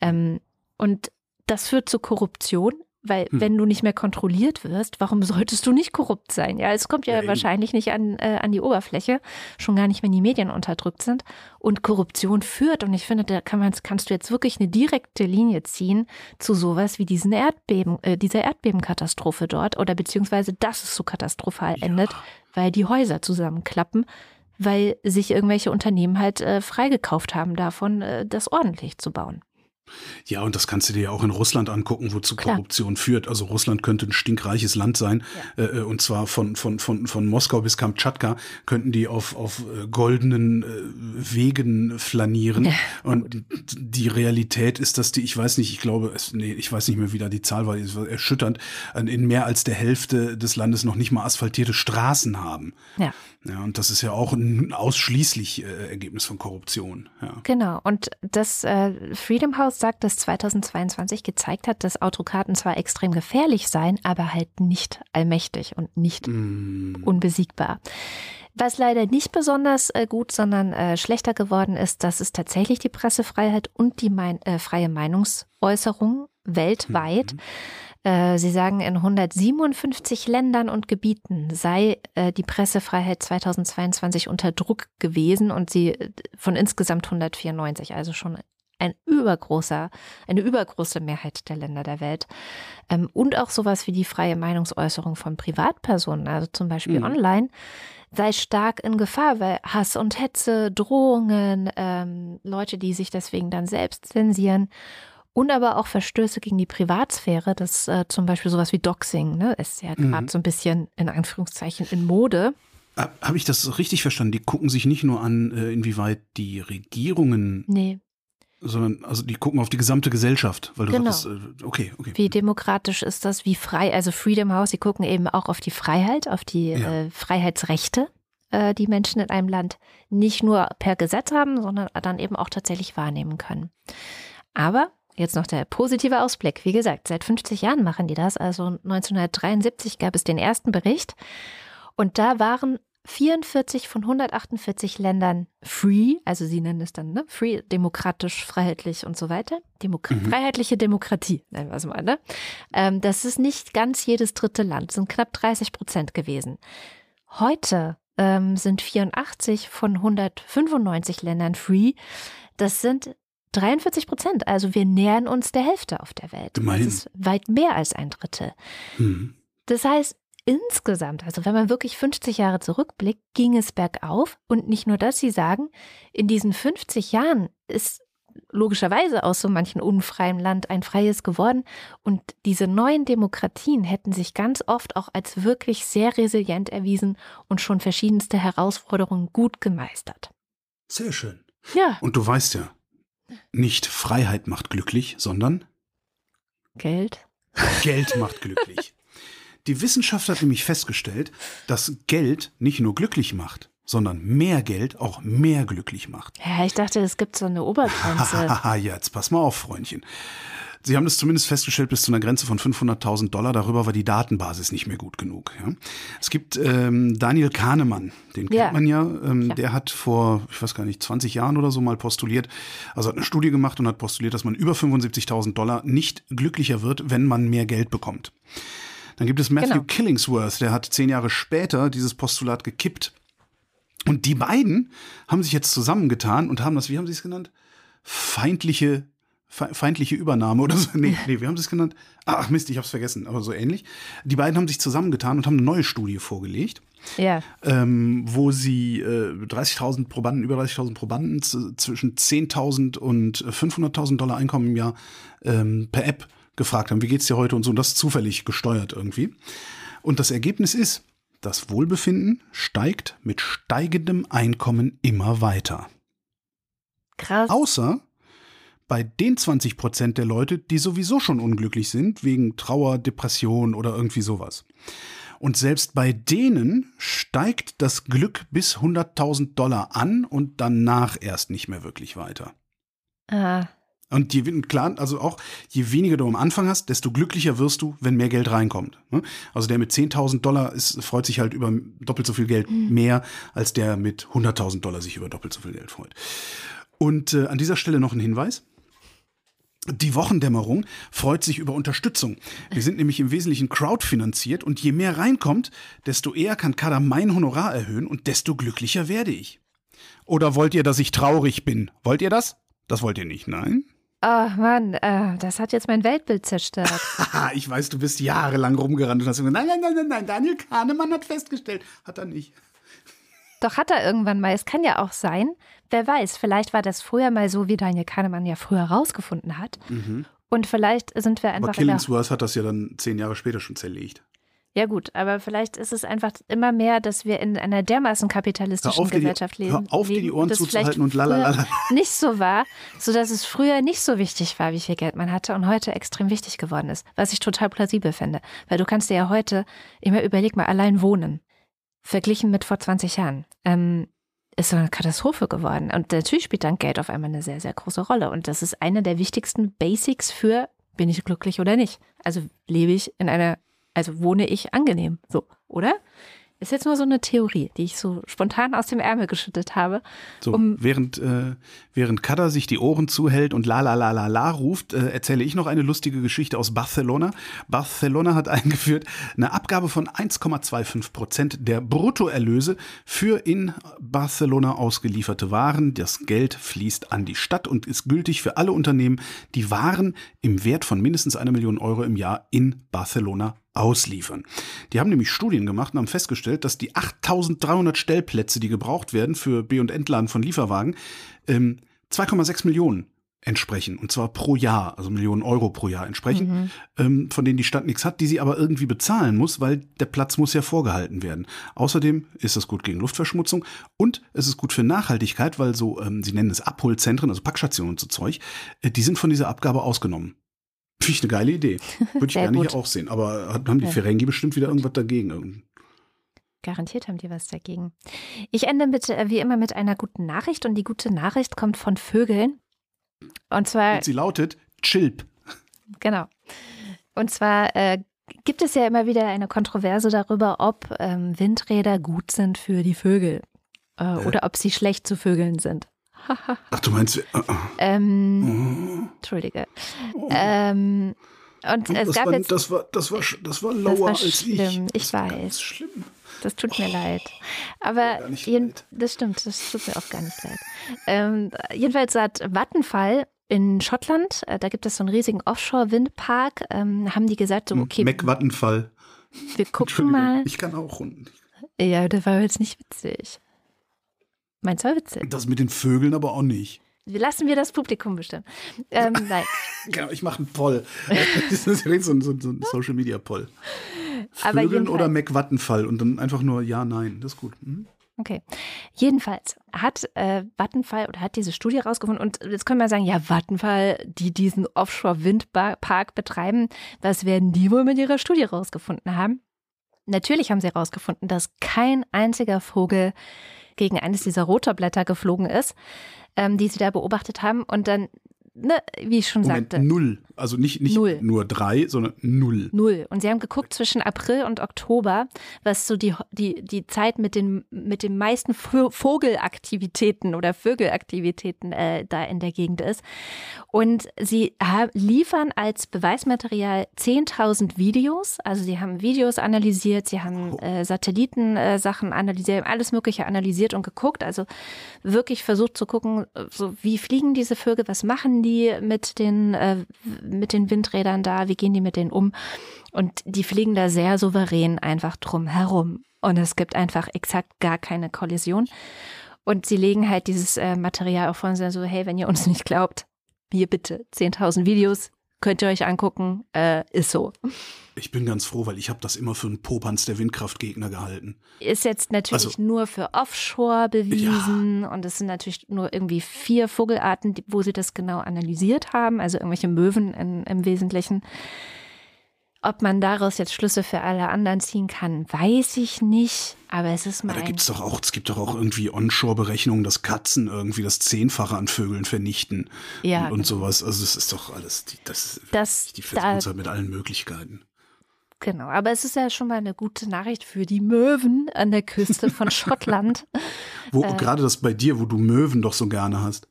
Ähm, und das führt zu Korruption, weil Hm. wenn du nicht mehr kontrolliert wirst, warum solltest du nicht korrupt sein? Ja, es kommt ja, Ja, wahrscheinlich nicht an, äh, an die Oberfläche, schon gar nicht, wenn die Medien unterdrückt sind. Und Korruption führt, und ich finde, da kann man, kannst du jetzt wirklich eine direkte Linie ziehen zu sowas wie diesen Erdbeben, äh, dieser Erdbebenkatastrophe dort oder beziehungsweise, dass es so katastrophal endet, weil die Häuser zusammenklappen, weil sich irgendwelche Unternehmen halt äh, freigekauft haben davon, äh, das ordentlich zu bauen. Ja, und das kannst du dir ja auch in Russland angucken, wozu Klar. Korruption führt. Also Russland könnte ein stinkreiches Land sein, äh, und zwar von, von, von, von Moskau bis Kamtschatka könnten die auf, auf äh, goldenen äh, Wegen flanieren. Ja, und die Realität ist, dass die, ich weiß nicht, ich glaube, es, nee, ich weiß nicht mehr, wie da die Zahl war, es war erschütternd, in mehr als der Hälfte des Landes noch nicht mal asphaltierte Straßen haben. Ja. Ja, und das ist ja auch ein ausschließlich äh, Ergebnis von Korruption. Ja. Genau. Und das äh, Freedom House sagt, dass 2022 gezeigt hat, dass Autokraten zwar extrem gefährlich seien, aber halt nicht allmächtig und nicht Mm. unbesiegbar. Was leider nicht besonders äh, gut, sondern äh, schlechter geworden ist, dass es tatsächlich die Pressefreiheit und die mein, äh, freie Meinungsäußerung weltweit äh, Sie sagen, in 157 Ländern und Gebieten sei äh, die Pressefreiheit 2022 unter Druck gewesen und sie äh, von insgesamt 194, also schon ein übergroßer, eine übergroße Mehrheit der Länder der Welt. Ähm, und auch sowas wie die freie Meinungsäußerung von Privatpersonen, also zum Beispiel Mhm. online, sei stark in Gefahr, weil Hass und Hetze, Drohungen, ähm, Leute, die sich deswegen dann selbst zensieren und aber auch Verstöße gegen die Privatsphäre, das äh, zum Beispiel sowas wie Doxing, ne, ist ja gerade Mhm. so ein bisschen in Anführungszeichen in Mode. Habe ich das richtig verstanden? Die gucken sich nicht nur an, äh, inwieweit die Regierungen, Nee, sondern also die gucken auf die gesamte Gesellschaft, weil du Genau. sagtest, äh, okay, okay. wie demokratisch ist das, wie frei, also Freedom House, sie gucken eben auch auf die Freiheit, auf die Ja. äh, Freiheitsrechte, äh, die Menschen in einem Land nicht nur per Gesetz haben, sondern dann eben auch tatsächlich wahrnehmen können. Aber jetzt noch der positive Ausblick. Wie gesagt, seit 50 Jahren machen die das. Also 1973 gab es den ersten Bericht und da waren 44 von 148 Ländern free, also sie nennen es dann ne, free, demokratisch, freiheitlich und so weiter. Demok Mhm. Freiheitliche Demokratie, nennen wir es mal. Ne? Ähm, das ist nicht ganz jedes dritte Land, sind knapp 30 Prozent gewesen. Heute ähm, sind 84 von 195 Ländern free. Das sind 43 Prozent. Also wir nähern uns der Hälfte auf der Welt. Immerhin. Das ist weit mehr als ein Drittel. Hm. Das heißt, insgesamt, also wenn man wirklich 50 Jahre zurückblickt, ging es bergauf. Und nicht nur das, Sie sagen, in diesen 50 Jahren ist logischerweise aus so manchen unfreien Land ein freies geworden. Und diese neuen Demokratien hätten sich ganz oft auch als wirklich sehr resilient erwiesen und schon verschiedenste Herausforderungen gut gemeistert. Sehr schön. Ja, Und du weißt ja, nicht Freiheit macht glücklich, sondern Geld. Geld macht glücklich. Die Wissenschaft hat nämlich festgestellt, dass Geld nicht nur glücklich macht, sondern mehr Geld auch mehr glücklich macht. Ja, ich dachte, es gibt so eine Obergrenze. Haha, jetzt pass mal auf, Freundchen. Sie haben das zumindest festgestellt bis zu einer Grenze von 500.000 Dollar. Darüber war die Datenbasis nicht mehr gut genug. Ja. Es gibt ähm, Daniel Kahnemann, den kennt Ja. man ja. Ähm, Ja. Der hat vor, ich weiß gar nicht, 20 Jahren oder so mal postuliert, also hat eine Studie gemacht und hat postuliert, dass man über 75.000 Dollar nicht glücklicher wird, wenn man mehr Geld bekommt. Dann gibt es Matthew Genau. Killingsworth, der hat zehn Jahre später dieses Postulat gekippt. Und die beiden haben sich jetzt zusammengetan und haben das, wie haben sie es genannt? Feindliche, fe- feindliche Übernahme oder so. Nee, nee, wie haben sie es genannt? Ach Mist, ich hab's vergessen, aber so ähnlich. Die beiden haben sich zusammengetan und haben eine neue Studie vorgelegt, Ja, ähm, wo sie äh, 30.000 Probanden, über 30.000 Probanden zwischen 10.000 und 500.000 Dollar Einkommen im Jahr ähm, per App gefragt haben, wie geht's dir heute und so, und das zufällig gesteuert irgendwie. Und das Ergebnis ist, das Wohlbefinden steigt mit steigendem Einkommen immer weiter. krass. Außer bei den 20 Prozent der Leute, die sowieso schon unglücklich sind, wegen Trauer, Depression oder irgendwie sowas. Und selbst bei denen steigt das Glück bis 100.000 Dollar an und danach erst nicht mehr wirklich weiter. Ah, Und je, klar, also auch, je weniger du am Anfang hast, desto glücklicher wirst du, wenn mehr Geld reinkommt. ne? Also der mit 10.000 Dollar ist, freut sich halt über doppelt so viel Geld mehr, als der mit 100.000 Dollar sich über doppelt so viel Geld freut. Und äh, an dieser Stelle noch ein Hinweis. Die Wochendämmerung freut sich über Unterstützung. Wir sind nämlich im Wesentlichen crowdfinanziert und je mehr reinkommt, desto eher kann Kada mein Honorar erhöhen und desto glücklicher werde ich. Oder wollt ihr, dass ich traurig bin? Wollt ihr das? Das wollt ihr nicht, nein? oh Mann, äh, das hat jetzt mein Weltbild zerstört. Haha, ich weiß, du bist jahrelang rumgerannt und hast gesagt, nein, nein, nein, nein, nein, Daniel Kahnemann hat festgestellt. Hat er nicht. Doch hat er irgendwann mal. Es kann ja auch sein, wer weiß, vielleicht war das früher mal so, wie Daniel Kahnemann ja früher rausgefunden hat. Und vielleicht sind wir Mhm. Aber einfach in der, Killingsworth hat das ja dann zehn Jahre später schon zerlegt. Ja gut, aber vielleicht ist es einfach immer mehr, dass wir in einer dermaßen kapitalistischen auf, Gesellschaft leben. hör auf, dir die Ohren zuzuhalten und lalalala. Nicht so war, sodass es früher nicht so wichtig war, wie viel Geld man hatte und heute extrem wichtig geworden ist. Was ich total plausibel finde. Weil du kannst dir ja heute, immer überleg mal, allein wohnen. Verglichen mit vor 20 Jahren. Ähm, ist so eine Katastrophe geworden. Und natürlich spielt dann Geld auf einmal eine sehr, sehr große Rolle. Und das ist eine der wichtigsten Basics für, bin ich glücklich oder nicht. Also lebe ich in einer, also wohne ich angenehm. So, oder? Ist jetzt nur so eine Theorie, die ich so spontan aus dem Ärmel geschüttet habe. So, Um- während, äh, während Kada sich die Ohren zuhält und la la la la la ruft, äh, erzähle ich noch eine lustige Geschichte aus Barcelona. Barcelona hat eingeführt eine Abgabe von 1,25 Prozent der Bruttoerlöse für in Barcelona ausgelieferte Waren. Das Geld fließt an die Stadt und ist gültig für alle Unternehmen, die Waren im Wert von mindestens einer Million Euro im Jahr in Barcelona ausliefern. Die haben nämlich Studien gemacht und haben festgestellt, dass die 8300 Stellplätze, die gebraucht werden für B- und Entladen von Lieferwagen, ähm, 2,6 Millionen entsprechen. Und zwar pro Jahr, also Millionen Euro pro Jahr entsprechen, ähm, von denen die Stadt nichts hat, die sie aber irgendwie bezahlen muss, weil der Platz muss ja vorgehalten werden. Außerdem ist das gut gegen Luftverschmutzung und es ist gut für Nachhaltigkeit, weil so, ähm, sie nennen es Abholzentren, also Packstationen und so Zeug, äh, die sind von dieser Abgabe ausgenommen. Finde ich eine geile Idee. Würde ich gerne gut. hier auch sehen. Aber haben die Ja. Ferengi bestimmt wieder irgendwas dagegen? Garantiert haben die was dagegen. Ich ende mit, äh, wie immer mit einer guten Nachricht und die gute Nachricht kommt von Vögeln. Und zwar Und sie lautet Chilp. Genau. Und zwar äh, gibt es ja immer wieder eine Kontroverse darüber, ob ähm, Windräder gut sind für die Vögel äh, oder ob sie schlecht zu Vögeln sind. Ach, du meinst. Äh, äh. Ähm, Entschuldige. Ähm, und es das, gab war, jetzt. das, war, das, war, das war Das lauer war als ich. schlimm, ich das weiß. Schlimm. Das tut mir leid. Aber nicht jeden, leid. das stimmt, das tut mir auch gar nicht leid. Ähm, jedenfalls hat Vattenfall in Schottland, äh, da gibt es so einen riesigen Offshore-Windpark, ähm, haben die gesagt, so, okay, Mac Wattenfall. wir gucken mal. Ich kann auch Runden. Ja, das war jetzt nicht witzig. Meins war witzig. Das mit den Vögeln aber auch nicht. Lassen wir das Publikum bestimmen. Ähm, nein, Genau, ich mache einen Poll. das ist so ein, so ein, so ein Social Media Poll. Vögeln oder Mac Wattenfall und dann einfach nur ja, nein. Das ist gut. Hm? okay. Jedenfalls hat äh, Vattenfall oder hat diese Studie rausgefunden und jetzt können wir sagen, ja, Vattenfall, die diesen Offshore-Windpark betreiben, was werden die wohl mit ihrer Studie rausgefunden haben? Natürlich haben sie herausgefunden, dass kein einziger Vogel gegen eines dieser Rotorblätter geflogen ist, ähm, die sie da beobachtet haben. Und dann, ne, wie ich schon Moment, sagte, null. Also nicht, nicht Null. nur drei, sondern null. Null. Und sie haben geguckt zwischen April und Oktober, was so die, die, die Zeit mit den, mit den meisten Vogelaktivitäten oder Vögelaktivitäten äh, da in der Gegend ist. Und sie liefern als Beweismaterial 10.000 Videos. Also sie haben Videos analysiert, sie haben äh, Satellitensachen analysiert, haben alles Mögliche analysiert und geguckt. Also wirklich versucht zu gucken, äh, so wie fliegen diese Vögel, was machen die mit den, äh, mit den Windrädern da, wie gehen die mit denen um. Und die fliegen da sehr souverän einfach drum herum. Und es gibt einfach exakt gar keine Kollision. Und sie legen halt dieses äh, Material auch vor und sagen so, hey, wenn ihr uns nicht glaubt, hier bitte 10.000 Videos, könnt ihr euch angucken, äh, ist so. Ich bin ganz froh, weil ich habe das immer für einen Popanz der Windkraftgegner gehalten. Ist jetzt natürlich Also- nur für Offshore bewiesen und es sind natürlich nur irgendwie vier Vogelarten, wo sie das genau analysiert haben, also irgendwelche Möwen in, im Wesentlichen. Ob man daraus jetzt Schlüsse für alle anderen ziehen kann, weiß ich nicht, aber es ist mal Aber da gibt's doch auch, es gibt doch auch irgendwie Onshore-Berechnungen, dass Katzen irgendwie das Zehnfache an Vögeln vernichten Ja, und, und sowas. Also es ist doch alles, die, das, Das- die da- versuchen halt mit allen Möglichkeiten. Genau, aber es ist ja schon mal eine gute Nachricht für die Möwen an der Küste von Schottland. Wo Äh. gerade das bei dir, wo du Möwen doch so gerne hast.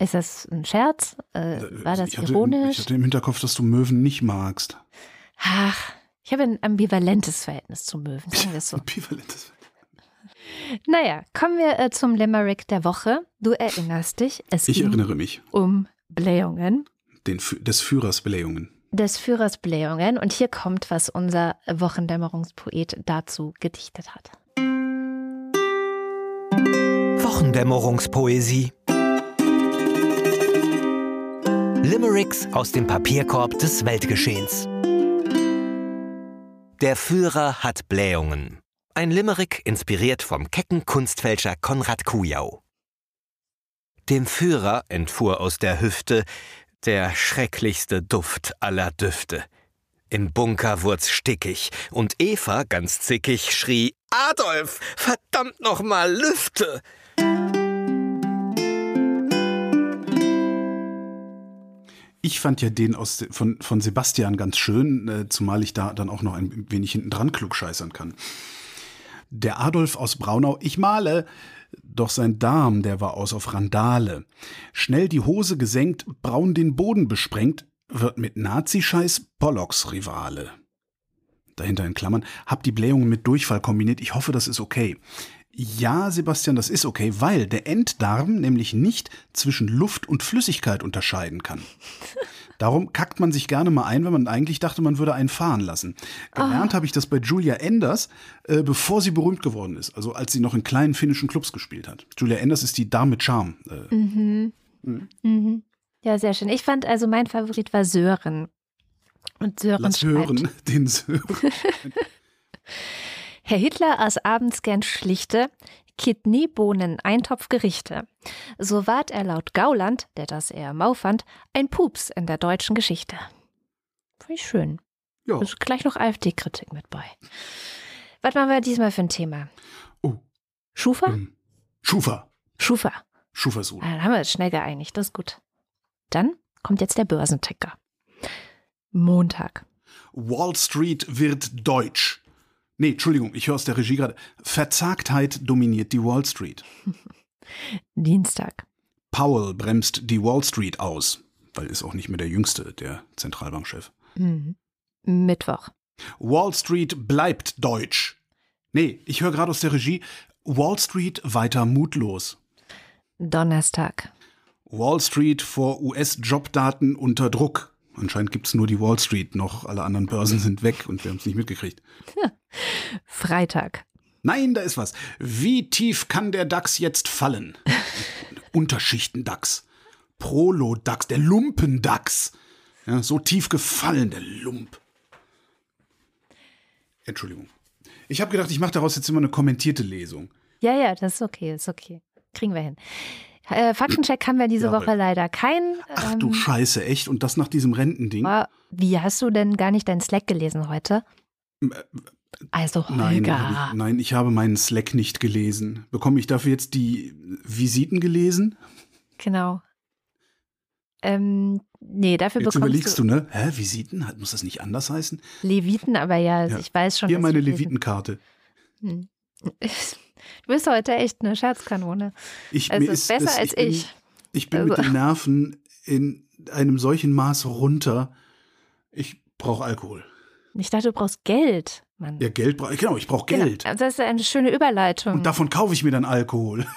Ist das ein Scherz? Äh, war das ich hatte, ironisch? Ich hatte im Hinterkopf, dass du Möwen nicht magst. Ach, ich habe ein ambivalentes Verhältnis zu Möwen, sagen wir es so. Ambivalentes. Naja, kommen wir äh, zum Limerick der Woche. Du erinnerst dich, es Ich ging erinnere mich, um Blähungen, den, des Führers Belähungen. des Führers Blähungen. Und hier kommt, was unser Wochendämmerungspoet dazu gedichtet hat. Wochendämmerungspoesie. Limericks aus dem Papierkorb des Weltgeschehens. Der Führer hat Blähungen. Ein Limerick inspiriert vom kecken Kunstfälscher Konrad Kujau. Dem Führer entfuhr aus der Hüfte der schrecklichste Duft aller Düfte. Im Bunker wurd's stickig und Eva, ganz zickig, schrie: Adolf, verdammt noch mal, lüfte! Ich fand ja den aus, von, von Sebastian ganz schön, äh, zumal ich da dann auch noch ein wenig hinten dran klugscheißern kann. Der Adolf aus Braunau, ich male, doch sein Darm, der war aus auf Randale. Schnell die Hose gesenkt, braun den Boden besprengt, wird mit Nazischeiß Pollocks Rivale. Dahinter in Klammern, hab die Blähungen mit Durchfall kombiniert, ich hoffe, das ist okay. Ja, Sebastian, das ist okay, weil der Enddarm nämlich nicht zwischen Luft und Flüssigkeit unterscheiden kann. Darum kackt man sich gerne mal ein, wenn man eigentlich dachte, man würde einen fahren lassen. Gelernt habe ich das bei Julia Enders, äh, bevor sie berühmt geworden ist, also als sie noch in kleinen finnischen Clubs gespielt hat. Julia Enders ist die Dame mit Charme. Äh, Mhm. Ja, sehr schön. Ich fand also mein Favorit war Sören. Und Sören Lass schreibt, hören, den Sören. Herr Hitler aß abends gern schlichte Kidneybohnen Eintopfgerichte. So ward er laut Gauland, der das eher mau fand, ein Pups in der deutschen Geschichte. Finde ich schön. Ja. Ist gleich noch AfD-Kritik mit bei. Was machen wir diesmal für ein Thema? Oh, Schufa? ähm, Schufa. Schufa. Schufa ist gut. Ah, Dann haben wir uns schnell geeinigt, das ist gut. Dann kommt jetzt der Börsenticker. Montag. Wall Street wird deutsch. Nee, Entschuldigung, ich höre aus der Regie gerade. Verzagtheit dominiert die Wall Street. Dienstag. Powell bremst die Wall Street aus, weil ist auch nicht mehr der jüngste, der Zentralbankchef. Mhm. Mittwoch. Wall Street bleibt deutsch. Nee, ich höre gerade aus der Regie. Wall Street weiter mutlos. Donnerstag. Wall Street vor US-Jobdaten unter Druck. Anscheinend gibt es nur die Wall Street noch. Alle anderen Börsen sind weg und wir haben es nicht mitgekriegt. Freitag. Nein, da ist was. Wie tief kann der DAX jetzt fallen? Unterschichten-DAX. Prolo-DAX, der Lumpen-DAX. Ja, so tief gefallen, der Lump. Entschuldigung. Ich habe gedacht, ich mache daraus jetzt immer eine kommentierte Lesung. Ja, ja, das ist okay, ist okay. Kriegen wir hin. Äh, Faktencheck haben wir diese Ja, Woche leider keinen. Ach du Ähm, Scheiße, echt? Und das nach diesem Rentending? aber Wie hast du denn gar nicht deinen Slack gelesen heute? Also Nein, Holger. ich, nein, ich habe meinen Slack nicht gelesen. Bekomme ich dafür jetzt die Visiten gelesen? Genau. Ähm, nee, dafür Jetzt bekommst überlegst du, ne? Hä, Visiten? Muss das nicht anders heißen? Leviten, aber ja, Ja. ich weiß schon. Hier meine du Levitenkarte. Hm. Du bist heute echt eine Scherzkanone. Ich, Also mir ist besser das, als bin, ich. Ich bin mit Also- den Nerven in einem solchen Maß runter. Ich brauche Alkohol. Ich dachte, du brauchst Geld, Mann. Ja, Geld brauche ich. Genau, ich brauche Genau. Geld. Also Das ist eine schöne Überleitung. Und davon kaufe ich mir dann Alkohol.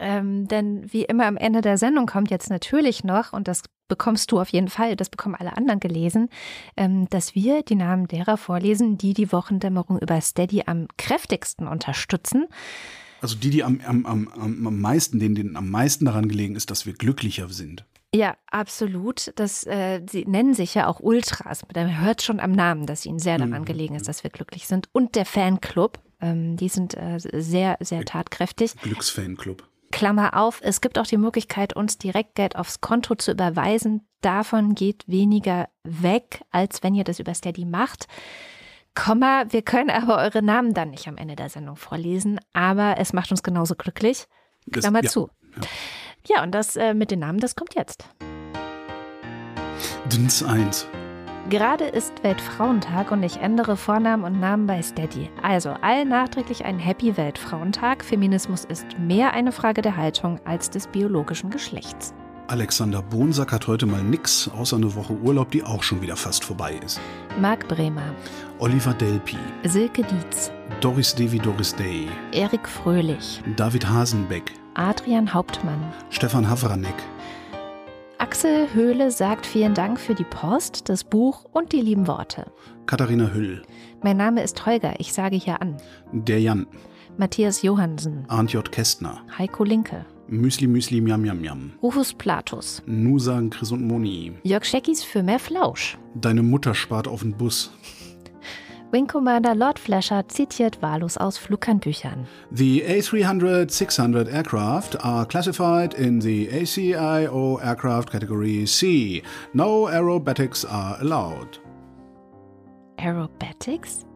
Ähm, denn wie immer am Ende der Sendung kommt jetzt natürlich noch, und das bekommst du auf jeden Fall, das bekommen alle anderen gelesen, ähm, dass wir die Namen derer vorlesen, die die Wochendämmerung über Steady am kräftigsten unterstützen. Also die, die am, am, am, am am meisten, denen, denen am meisten daran gelegen ist, dass wir glücklicher sind. Ja, absolut. Das, äh, sie nennen sich ja auch Ultras. Man hört schon am Namen, dass ihnen sehr daran Mhm. gelegen ist, dass wir glücklich sind. Und der Fanclub, ähm, die sind äh, sehr, sehr tatkräftig. Glücksfanclub. Klammer auf, es gibt auch die Möglichkeit, uns direkt Geld aufs Konto zu überweisen. Davon geht weniger weg, als wenn ihr das über Steady macht. Komma, wir können aber eure Namen dann nicht am Ende der Sendung vorlesen, aber es macht uns genauso glücklich. Das- Klammer ja, zu. Ja, und das äh, mit den Namen, das kommt jetzt. Dins 1. Gerade ist Weltfrauentag und ich ändere Vornamen und Namen bei Steady. Also allen nachträglich einen Happy Weltfrauentag. Feminismus ist mehr eine Frage der Haltung als des biologischen Geschlechts. Alexander Bonsack hat heute mal nix, außer eine Woche Urlaub, die auch schon wieder fast vorbei ist. Marc Bremer, Oliver Delpi, Silke Dietz, Doris Devi Doris Day, Erik Fröhlich, David Hasenbeck, Adrian Hauptmann. Stefan Havranek, Axel Höhle sagt vielen Dank für die Post, das Buch und die lieben Worte. Katharina Hüll, Mein Name ist Holger, ich sage hier an. der Jan, Matthias Johansen, Arndt J. Kästner, Heiko Linke, Müsli Müsli Miam Miam Miam, Rufus Platus, Nusa Chris und Moni, Jörg Scheckis für mehr Flausch. deine Mutter spart auf den Bus, Wing Commander Lord Flasher zitiert wahllos aus Flughandbüchern. The A300-600 aircraft are classified in the ACIO aircraft category C. No aerobatics are allowed. Aerobatics?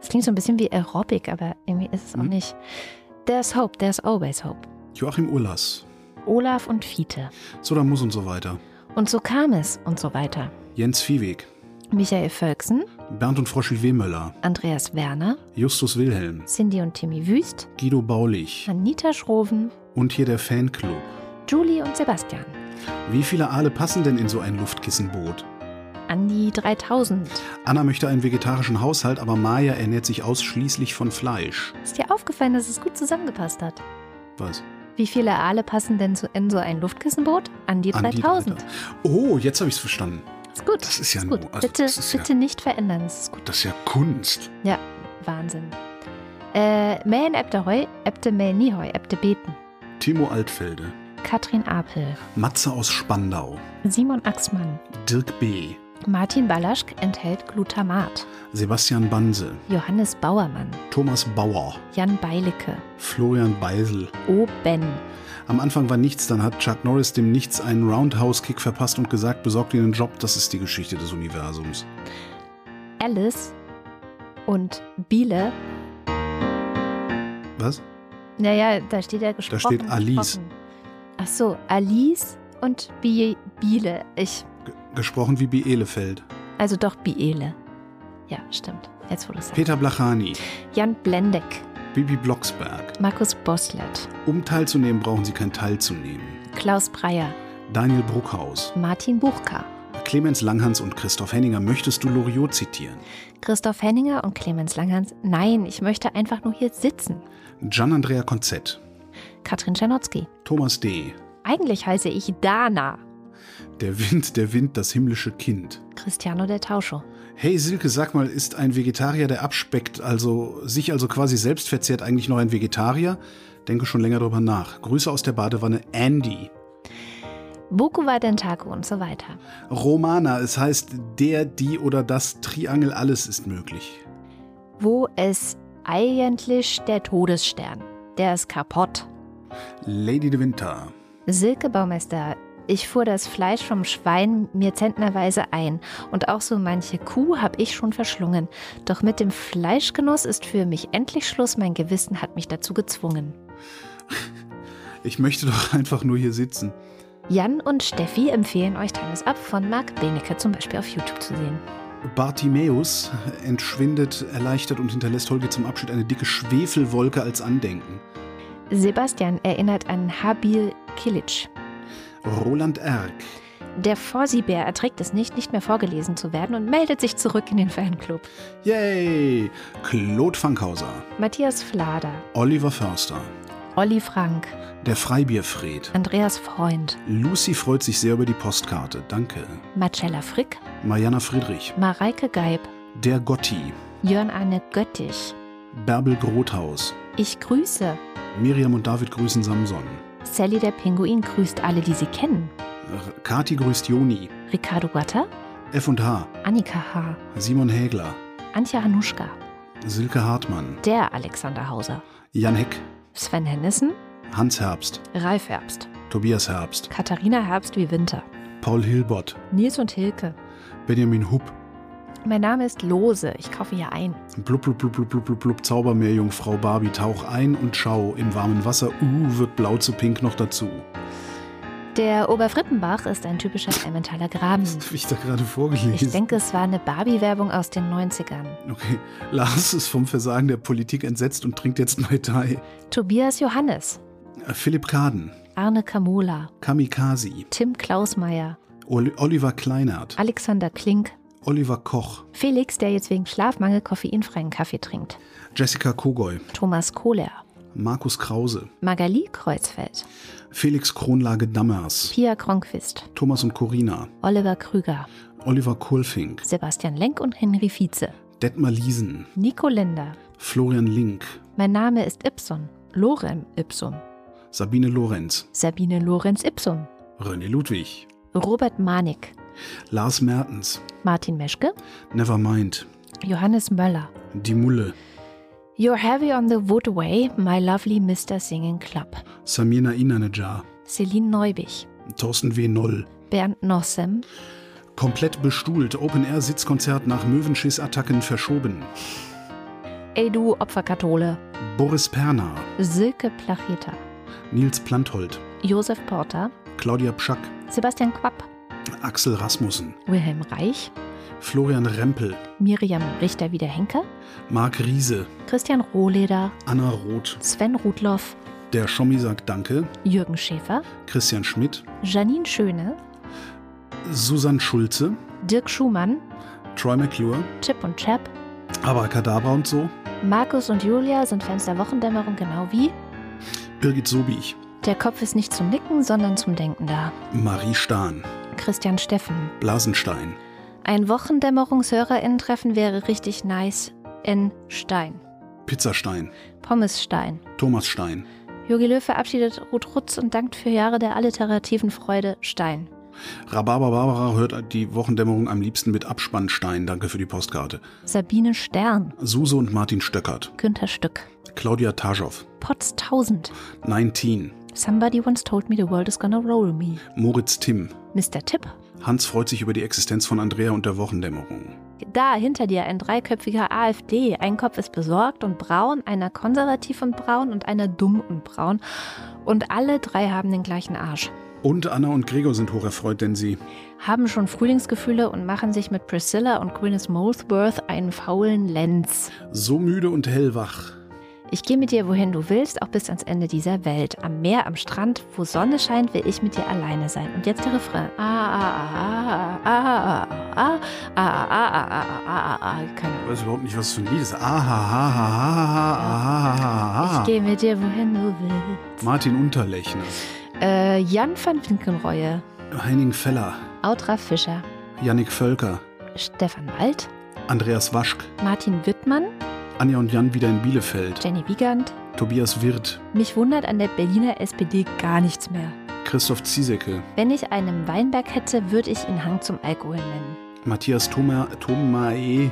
Das klingt so ein bisschen wie Aerobic, aber irgendwie ist es auch Hm. nicht. There's hope, there's always hope. Joachim Urlas, Olaf und Fiete. so da muss und so weiter. Und so kam es und so weiter. Jens Viehweg, Michael Völksen, Bernd und Froschi Wehmöller, Andreas Werner, Justus Wilhelm, Cindy und Timmy Wüst, Guido Baulich Anita Schroven, und hier der Fanclub. Julie und Sebastian. Wie viele Aale passen denn in so ein Luftkissenboot? An die 3000. Anna möchte einen vegetarischen Haushalt, aber Maya ernährt sich ausschließlich von Fleisch. Ist dir aufgefallen, dass es gut zusammengepasst hat? Was? Wie viele Aale passen denn in so ein Luftkissenboot? An die An die 3000. 3000. Oh, jetzt habe ich es verstanden. Ist gut. Das ist ja gut. nur- also bitte ist ja- bitte nicht verändern. Das ist gut. Das ist ja Kunst. Ja, Wahnsinn. Äh, Mähen ebte Heu, ebte Mäh nie Heu, ebte beten. Timo Altfelde, Katrin Apel, Matze aus Spandau, Simon Axmann, Dirk B., Martin Balaschk enthält Glutamat, Sebastian Banse, Johannes Bauermann, Thomas Bauer, Jan Beilicke, Florian Beisel. O. Ben, Am Anfang war nichts, dann hat Chuck Norris dem Nichts einen Roundhouse-Kick verpasst und gesagt, besorgt dir einen Job, das ist die Geschichte des Universums. Alice und Biele. Was? Naja, da steht ja gesprochen. steht Alice. gesprochen. Ach so, Alice und Bi Biele. Ich, G gesprochen wie Bielefeld. also doch Biele. Ja, stimmt. Jetzt, wo du sagst. Peter Blachani, Jan Blendeck, Bibi Blocksberg. Markus Boslett, Um teilzunehmen, brauchen Sie kein Teilzunehmen. Klaus Breyer, Daniel Bruckhaus, Martin Buchka, Clemens Langhans und Christoph Henninger. Möchtest du Loriot zitieren? Christoph Henninger und Clemens Langhans. Nein, ich möchte einfach nur hier sitzen. Gian-Andrea Konzett, Katrin Czernotzki. Thomas D., Eigentlich heiße ich Dana. Der Wind, der Wind, das himmlische Kind. Cristiano del Tauscho. Hey Silke, sag mal, ist ein Vegetarier, der abspeckt, also sich also quasi selbst verzehrt, eigentlich noch ein Vegetarier? Denke schon länger darüber nach. Grüße aus der Badewanne, Andy. Boku wa Dentaku und so weiter. Romana, es heißt der, die oder das Triangel, alles ist möglich. Wo ist eigentlich der Todesstern? Der ist kaputt. Lady de Winter. Silke Baumeister, ich fuhr das Fleisch vom Schwein mir zentnerweise ein und auch so manche Kuh habe ich schon verschlungen. Doch mit dem Fleischgenuss ist für mich endlich Schluss, mein Gewissen hat mich dazu gezwungen. Ich möchte doch einfach nur hier sitzen. Jan und Steffi empfehlen euch Times Up von Marc Benecke zum Beispiel auf YouTube zu sehen. Bartimäus entschwindet erleichtert und hinterlässt Holger zum Abschied eine dicke Schwefelwolke als Andenken. Sebastian erinnert an Habil Kilic. Roland Erck. Der Vorsibär erträgt es nicht, nicht mehr vorgelesen zu werden und meldet sich zurück in den Fanclub. Yay! Claude Fankhauser. Matthias Flader, Oliver Förster. Olli Frank, Der Freibierfred. Andreas Freund, Lucy freut sich sehr über die Postkarte. Danke. Marcella Frick, Mariana Friedrich. Mareike Geib, Der Gotti. Jörn Arne Göttich. Bärbel Grothaus. Ich grüße. Miriam und David grüßen Samson. Sally der Pinguin grüßt alle, die sie kennen. Kati grüßt Joni. Ricardo Gatter, F&H. Annika H., Simon Hägler. Antje Hanuschka, Silke Hartmann. der Alexander Hauser, Jan Heck. Sven Hennissen, Hans Herbst. Ralf Herbst, Tobias Herbst. Katharina Herbst wie Winter, Paul Hilbert. Nils und Hilke. Benjamin Hupp. Mein Name ist Lose, ich kaufe hier ein. Blub, blub, blub, blub, blub, blub, blub, Zaubermeerjungfrau Barbie, tauch ein und schau. Im warmen Wasser, uh, wird blau zu pink noch dazu. Der Oberfrittenbach ist ein typischer Emmentaler Graben. Das habe ich da gerade vorgelesen. Ich denke, es war eine Barbie-Werbung aus den 90ern. Okay, Lars ist vom Versagen der Politik entsetzt und trinkt jetzt Mai Tai. Tobias Johannes, Äh, Philipp Kaden, Arne Kamula, Kamikazi, Tim Klausmeier, Oli Oliver Kleinert, Alexander Klink, Oliver Koch, Felix, der jetzt wegen Schlafmangel koffeinfreien Kaffee trinkt, Jessica Kogoy, Thomas Kohler, Markus Krause, Magali Kreuzfeld, Felix Kronlage Dammers, Pia Kronquist, Thomas und Corina, Oliver Krüger, Oliver Kohlfink, Sebastian Lenk und Henry Vize, Detmar Liesen, Nico Linder. Florian Link, Mein Name ist Ipson, Lorem Ipsum, Sabine Lorenz, Sabine Lorenz Ipsum, René Ludwig, Robert Manik, Lars Mertens, Martin Meschke, Nevermind, Johannes Möller. Die Mulle, You're heavy on the woodway, my lovely Mr. Singing Club. Samina Inanejar, Celine Neubich, Thorsten W. Noll, Bernd Nossem, komplett bestuhlt, Open-Air-Sitzkonzert nach Möwenschiss-Attacken verschoben, Ey du Opferkathole, Boris Perner, Silke Placheta, Nils Planthold, Josef Porter, Claudia Pschack, Sebastian Quapp, Axel Rasmussen, Wilhelm Reich, Florian Rempel, Miriam Richter wieder Henke, Marc Riese, Christian Rohleder, Anna Roth, Sven Rudloff, der Schommi sagt Danke, Jürgen Schäfer, Christian Schmidt, Janine Schöne, Susanne Schulze, Dirk Schumann, Troy McClure, Chip und Chap, Abracadabra und so, Markus und Julia sind Fans der Wochendämmerung genau wie Birgit Sobich, Der Kopf ist nicht zum Nicken, sondern zum Denken da. Marie Stahn, Christian Steffen. Blasenstein, Ein Wochendämmerungshörerinnen-Treffen wäre richtig nice. In Stein. Pizzastein, Pommesstein. Thomas Stein, Jogi Löw verabschiedet Ruth Rutz und dankt für Jahre der alliterativen Freude Stein. Rhabarber Barbara hört die Wochendämmerung am liebsten mit Abspannstein, danke für die Postkarte, Sabine Stern. Suse und Martin Stöckert, Günther Stück. Claudia Taschow, Potz 1000. 19, Somebody once told me the world is gonna roll me. Moritz Timm, Mr. Tipp. Hans freut sich über die Existenz von Andrea und der Wochendämmerung. Da hinter dir ein dreiköpfiger AfD. Ein Kopf ist besorgt und braun, einer konservativ und braun und einer dumm und braun. Und alle drei haben den gleichen Arsch. Und Anna und Gregor sind hocherfreut, denn sie haben schon Frühlingsgefühle und machen sich mit Priscilla und Gwyneth Molesworth einen faulen Lenz. so müde und hellwach. Ich gehe mit dir, wohin du willst, auch bis ans Ende dieser Welt. Am Meer, am Strand, wo Sonne scheint, will ich mit dir alleine sein. Und jetzt der Refrain. Ah, ah, ah, ah, ah, ah, ah, ah, ah, ah, ah, ah, ah, keine Ich Ahnung. weiß überhaupt nicht, was das für ein Lied ist. Ah, ha, ha, ha, ha, ha, ha, ha, Ich ha. gehe mit dir, wohin du willst. Martin Unterlechner, Äh, Jan van Winkenreue, Henning Feller, Autra Fischer, Yannick Völker, Stefan Wald, Andreas Waschk, Martin Wittmann, Anja und Jan wieder in Bielefeld, Jenny Wiegand. Tobias Wirth, Mich wundert an der Berliner SPD gar nichts mehr. Christoph Ziesecke, Wenn ich einen Weinberg hätte, würde ich ihn Hang zum Alkohol nennen. Matthias Thoma, Thomae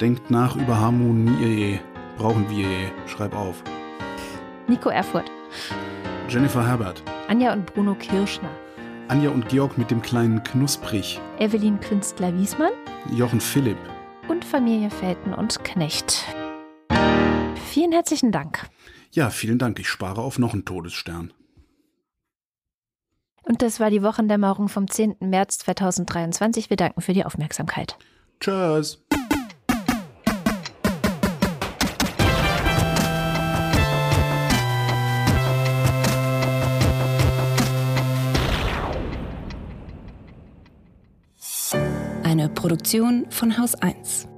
denkt nach über Harmonie. Brauchen wir. Schreib auf. Nico Erfurt, Jennifer Herbert, Anja und Bruno Kirschner, Anja und Georg mit dem kleinen Knusprig, Evelyn Künstler-Wiesmann Jochen Philipp. und Familie Felten und Knecht. Vielen herzlichen Dank. Ja, vielen Dank. Ich spare auf noch einen Todesstern. Und das war die Wochendämmerung vom 10. März 2023. Wir danken für die Aufmerksamkeit. Tschüss. Eine Produktion von Haus 1.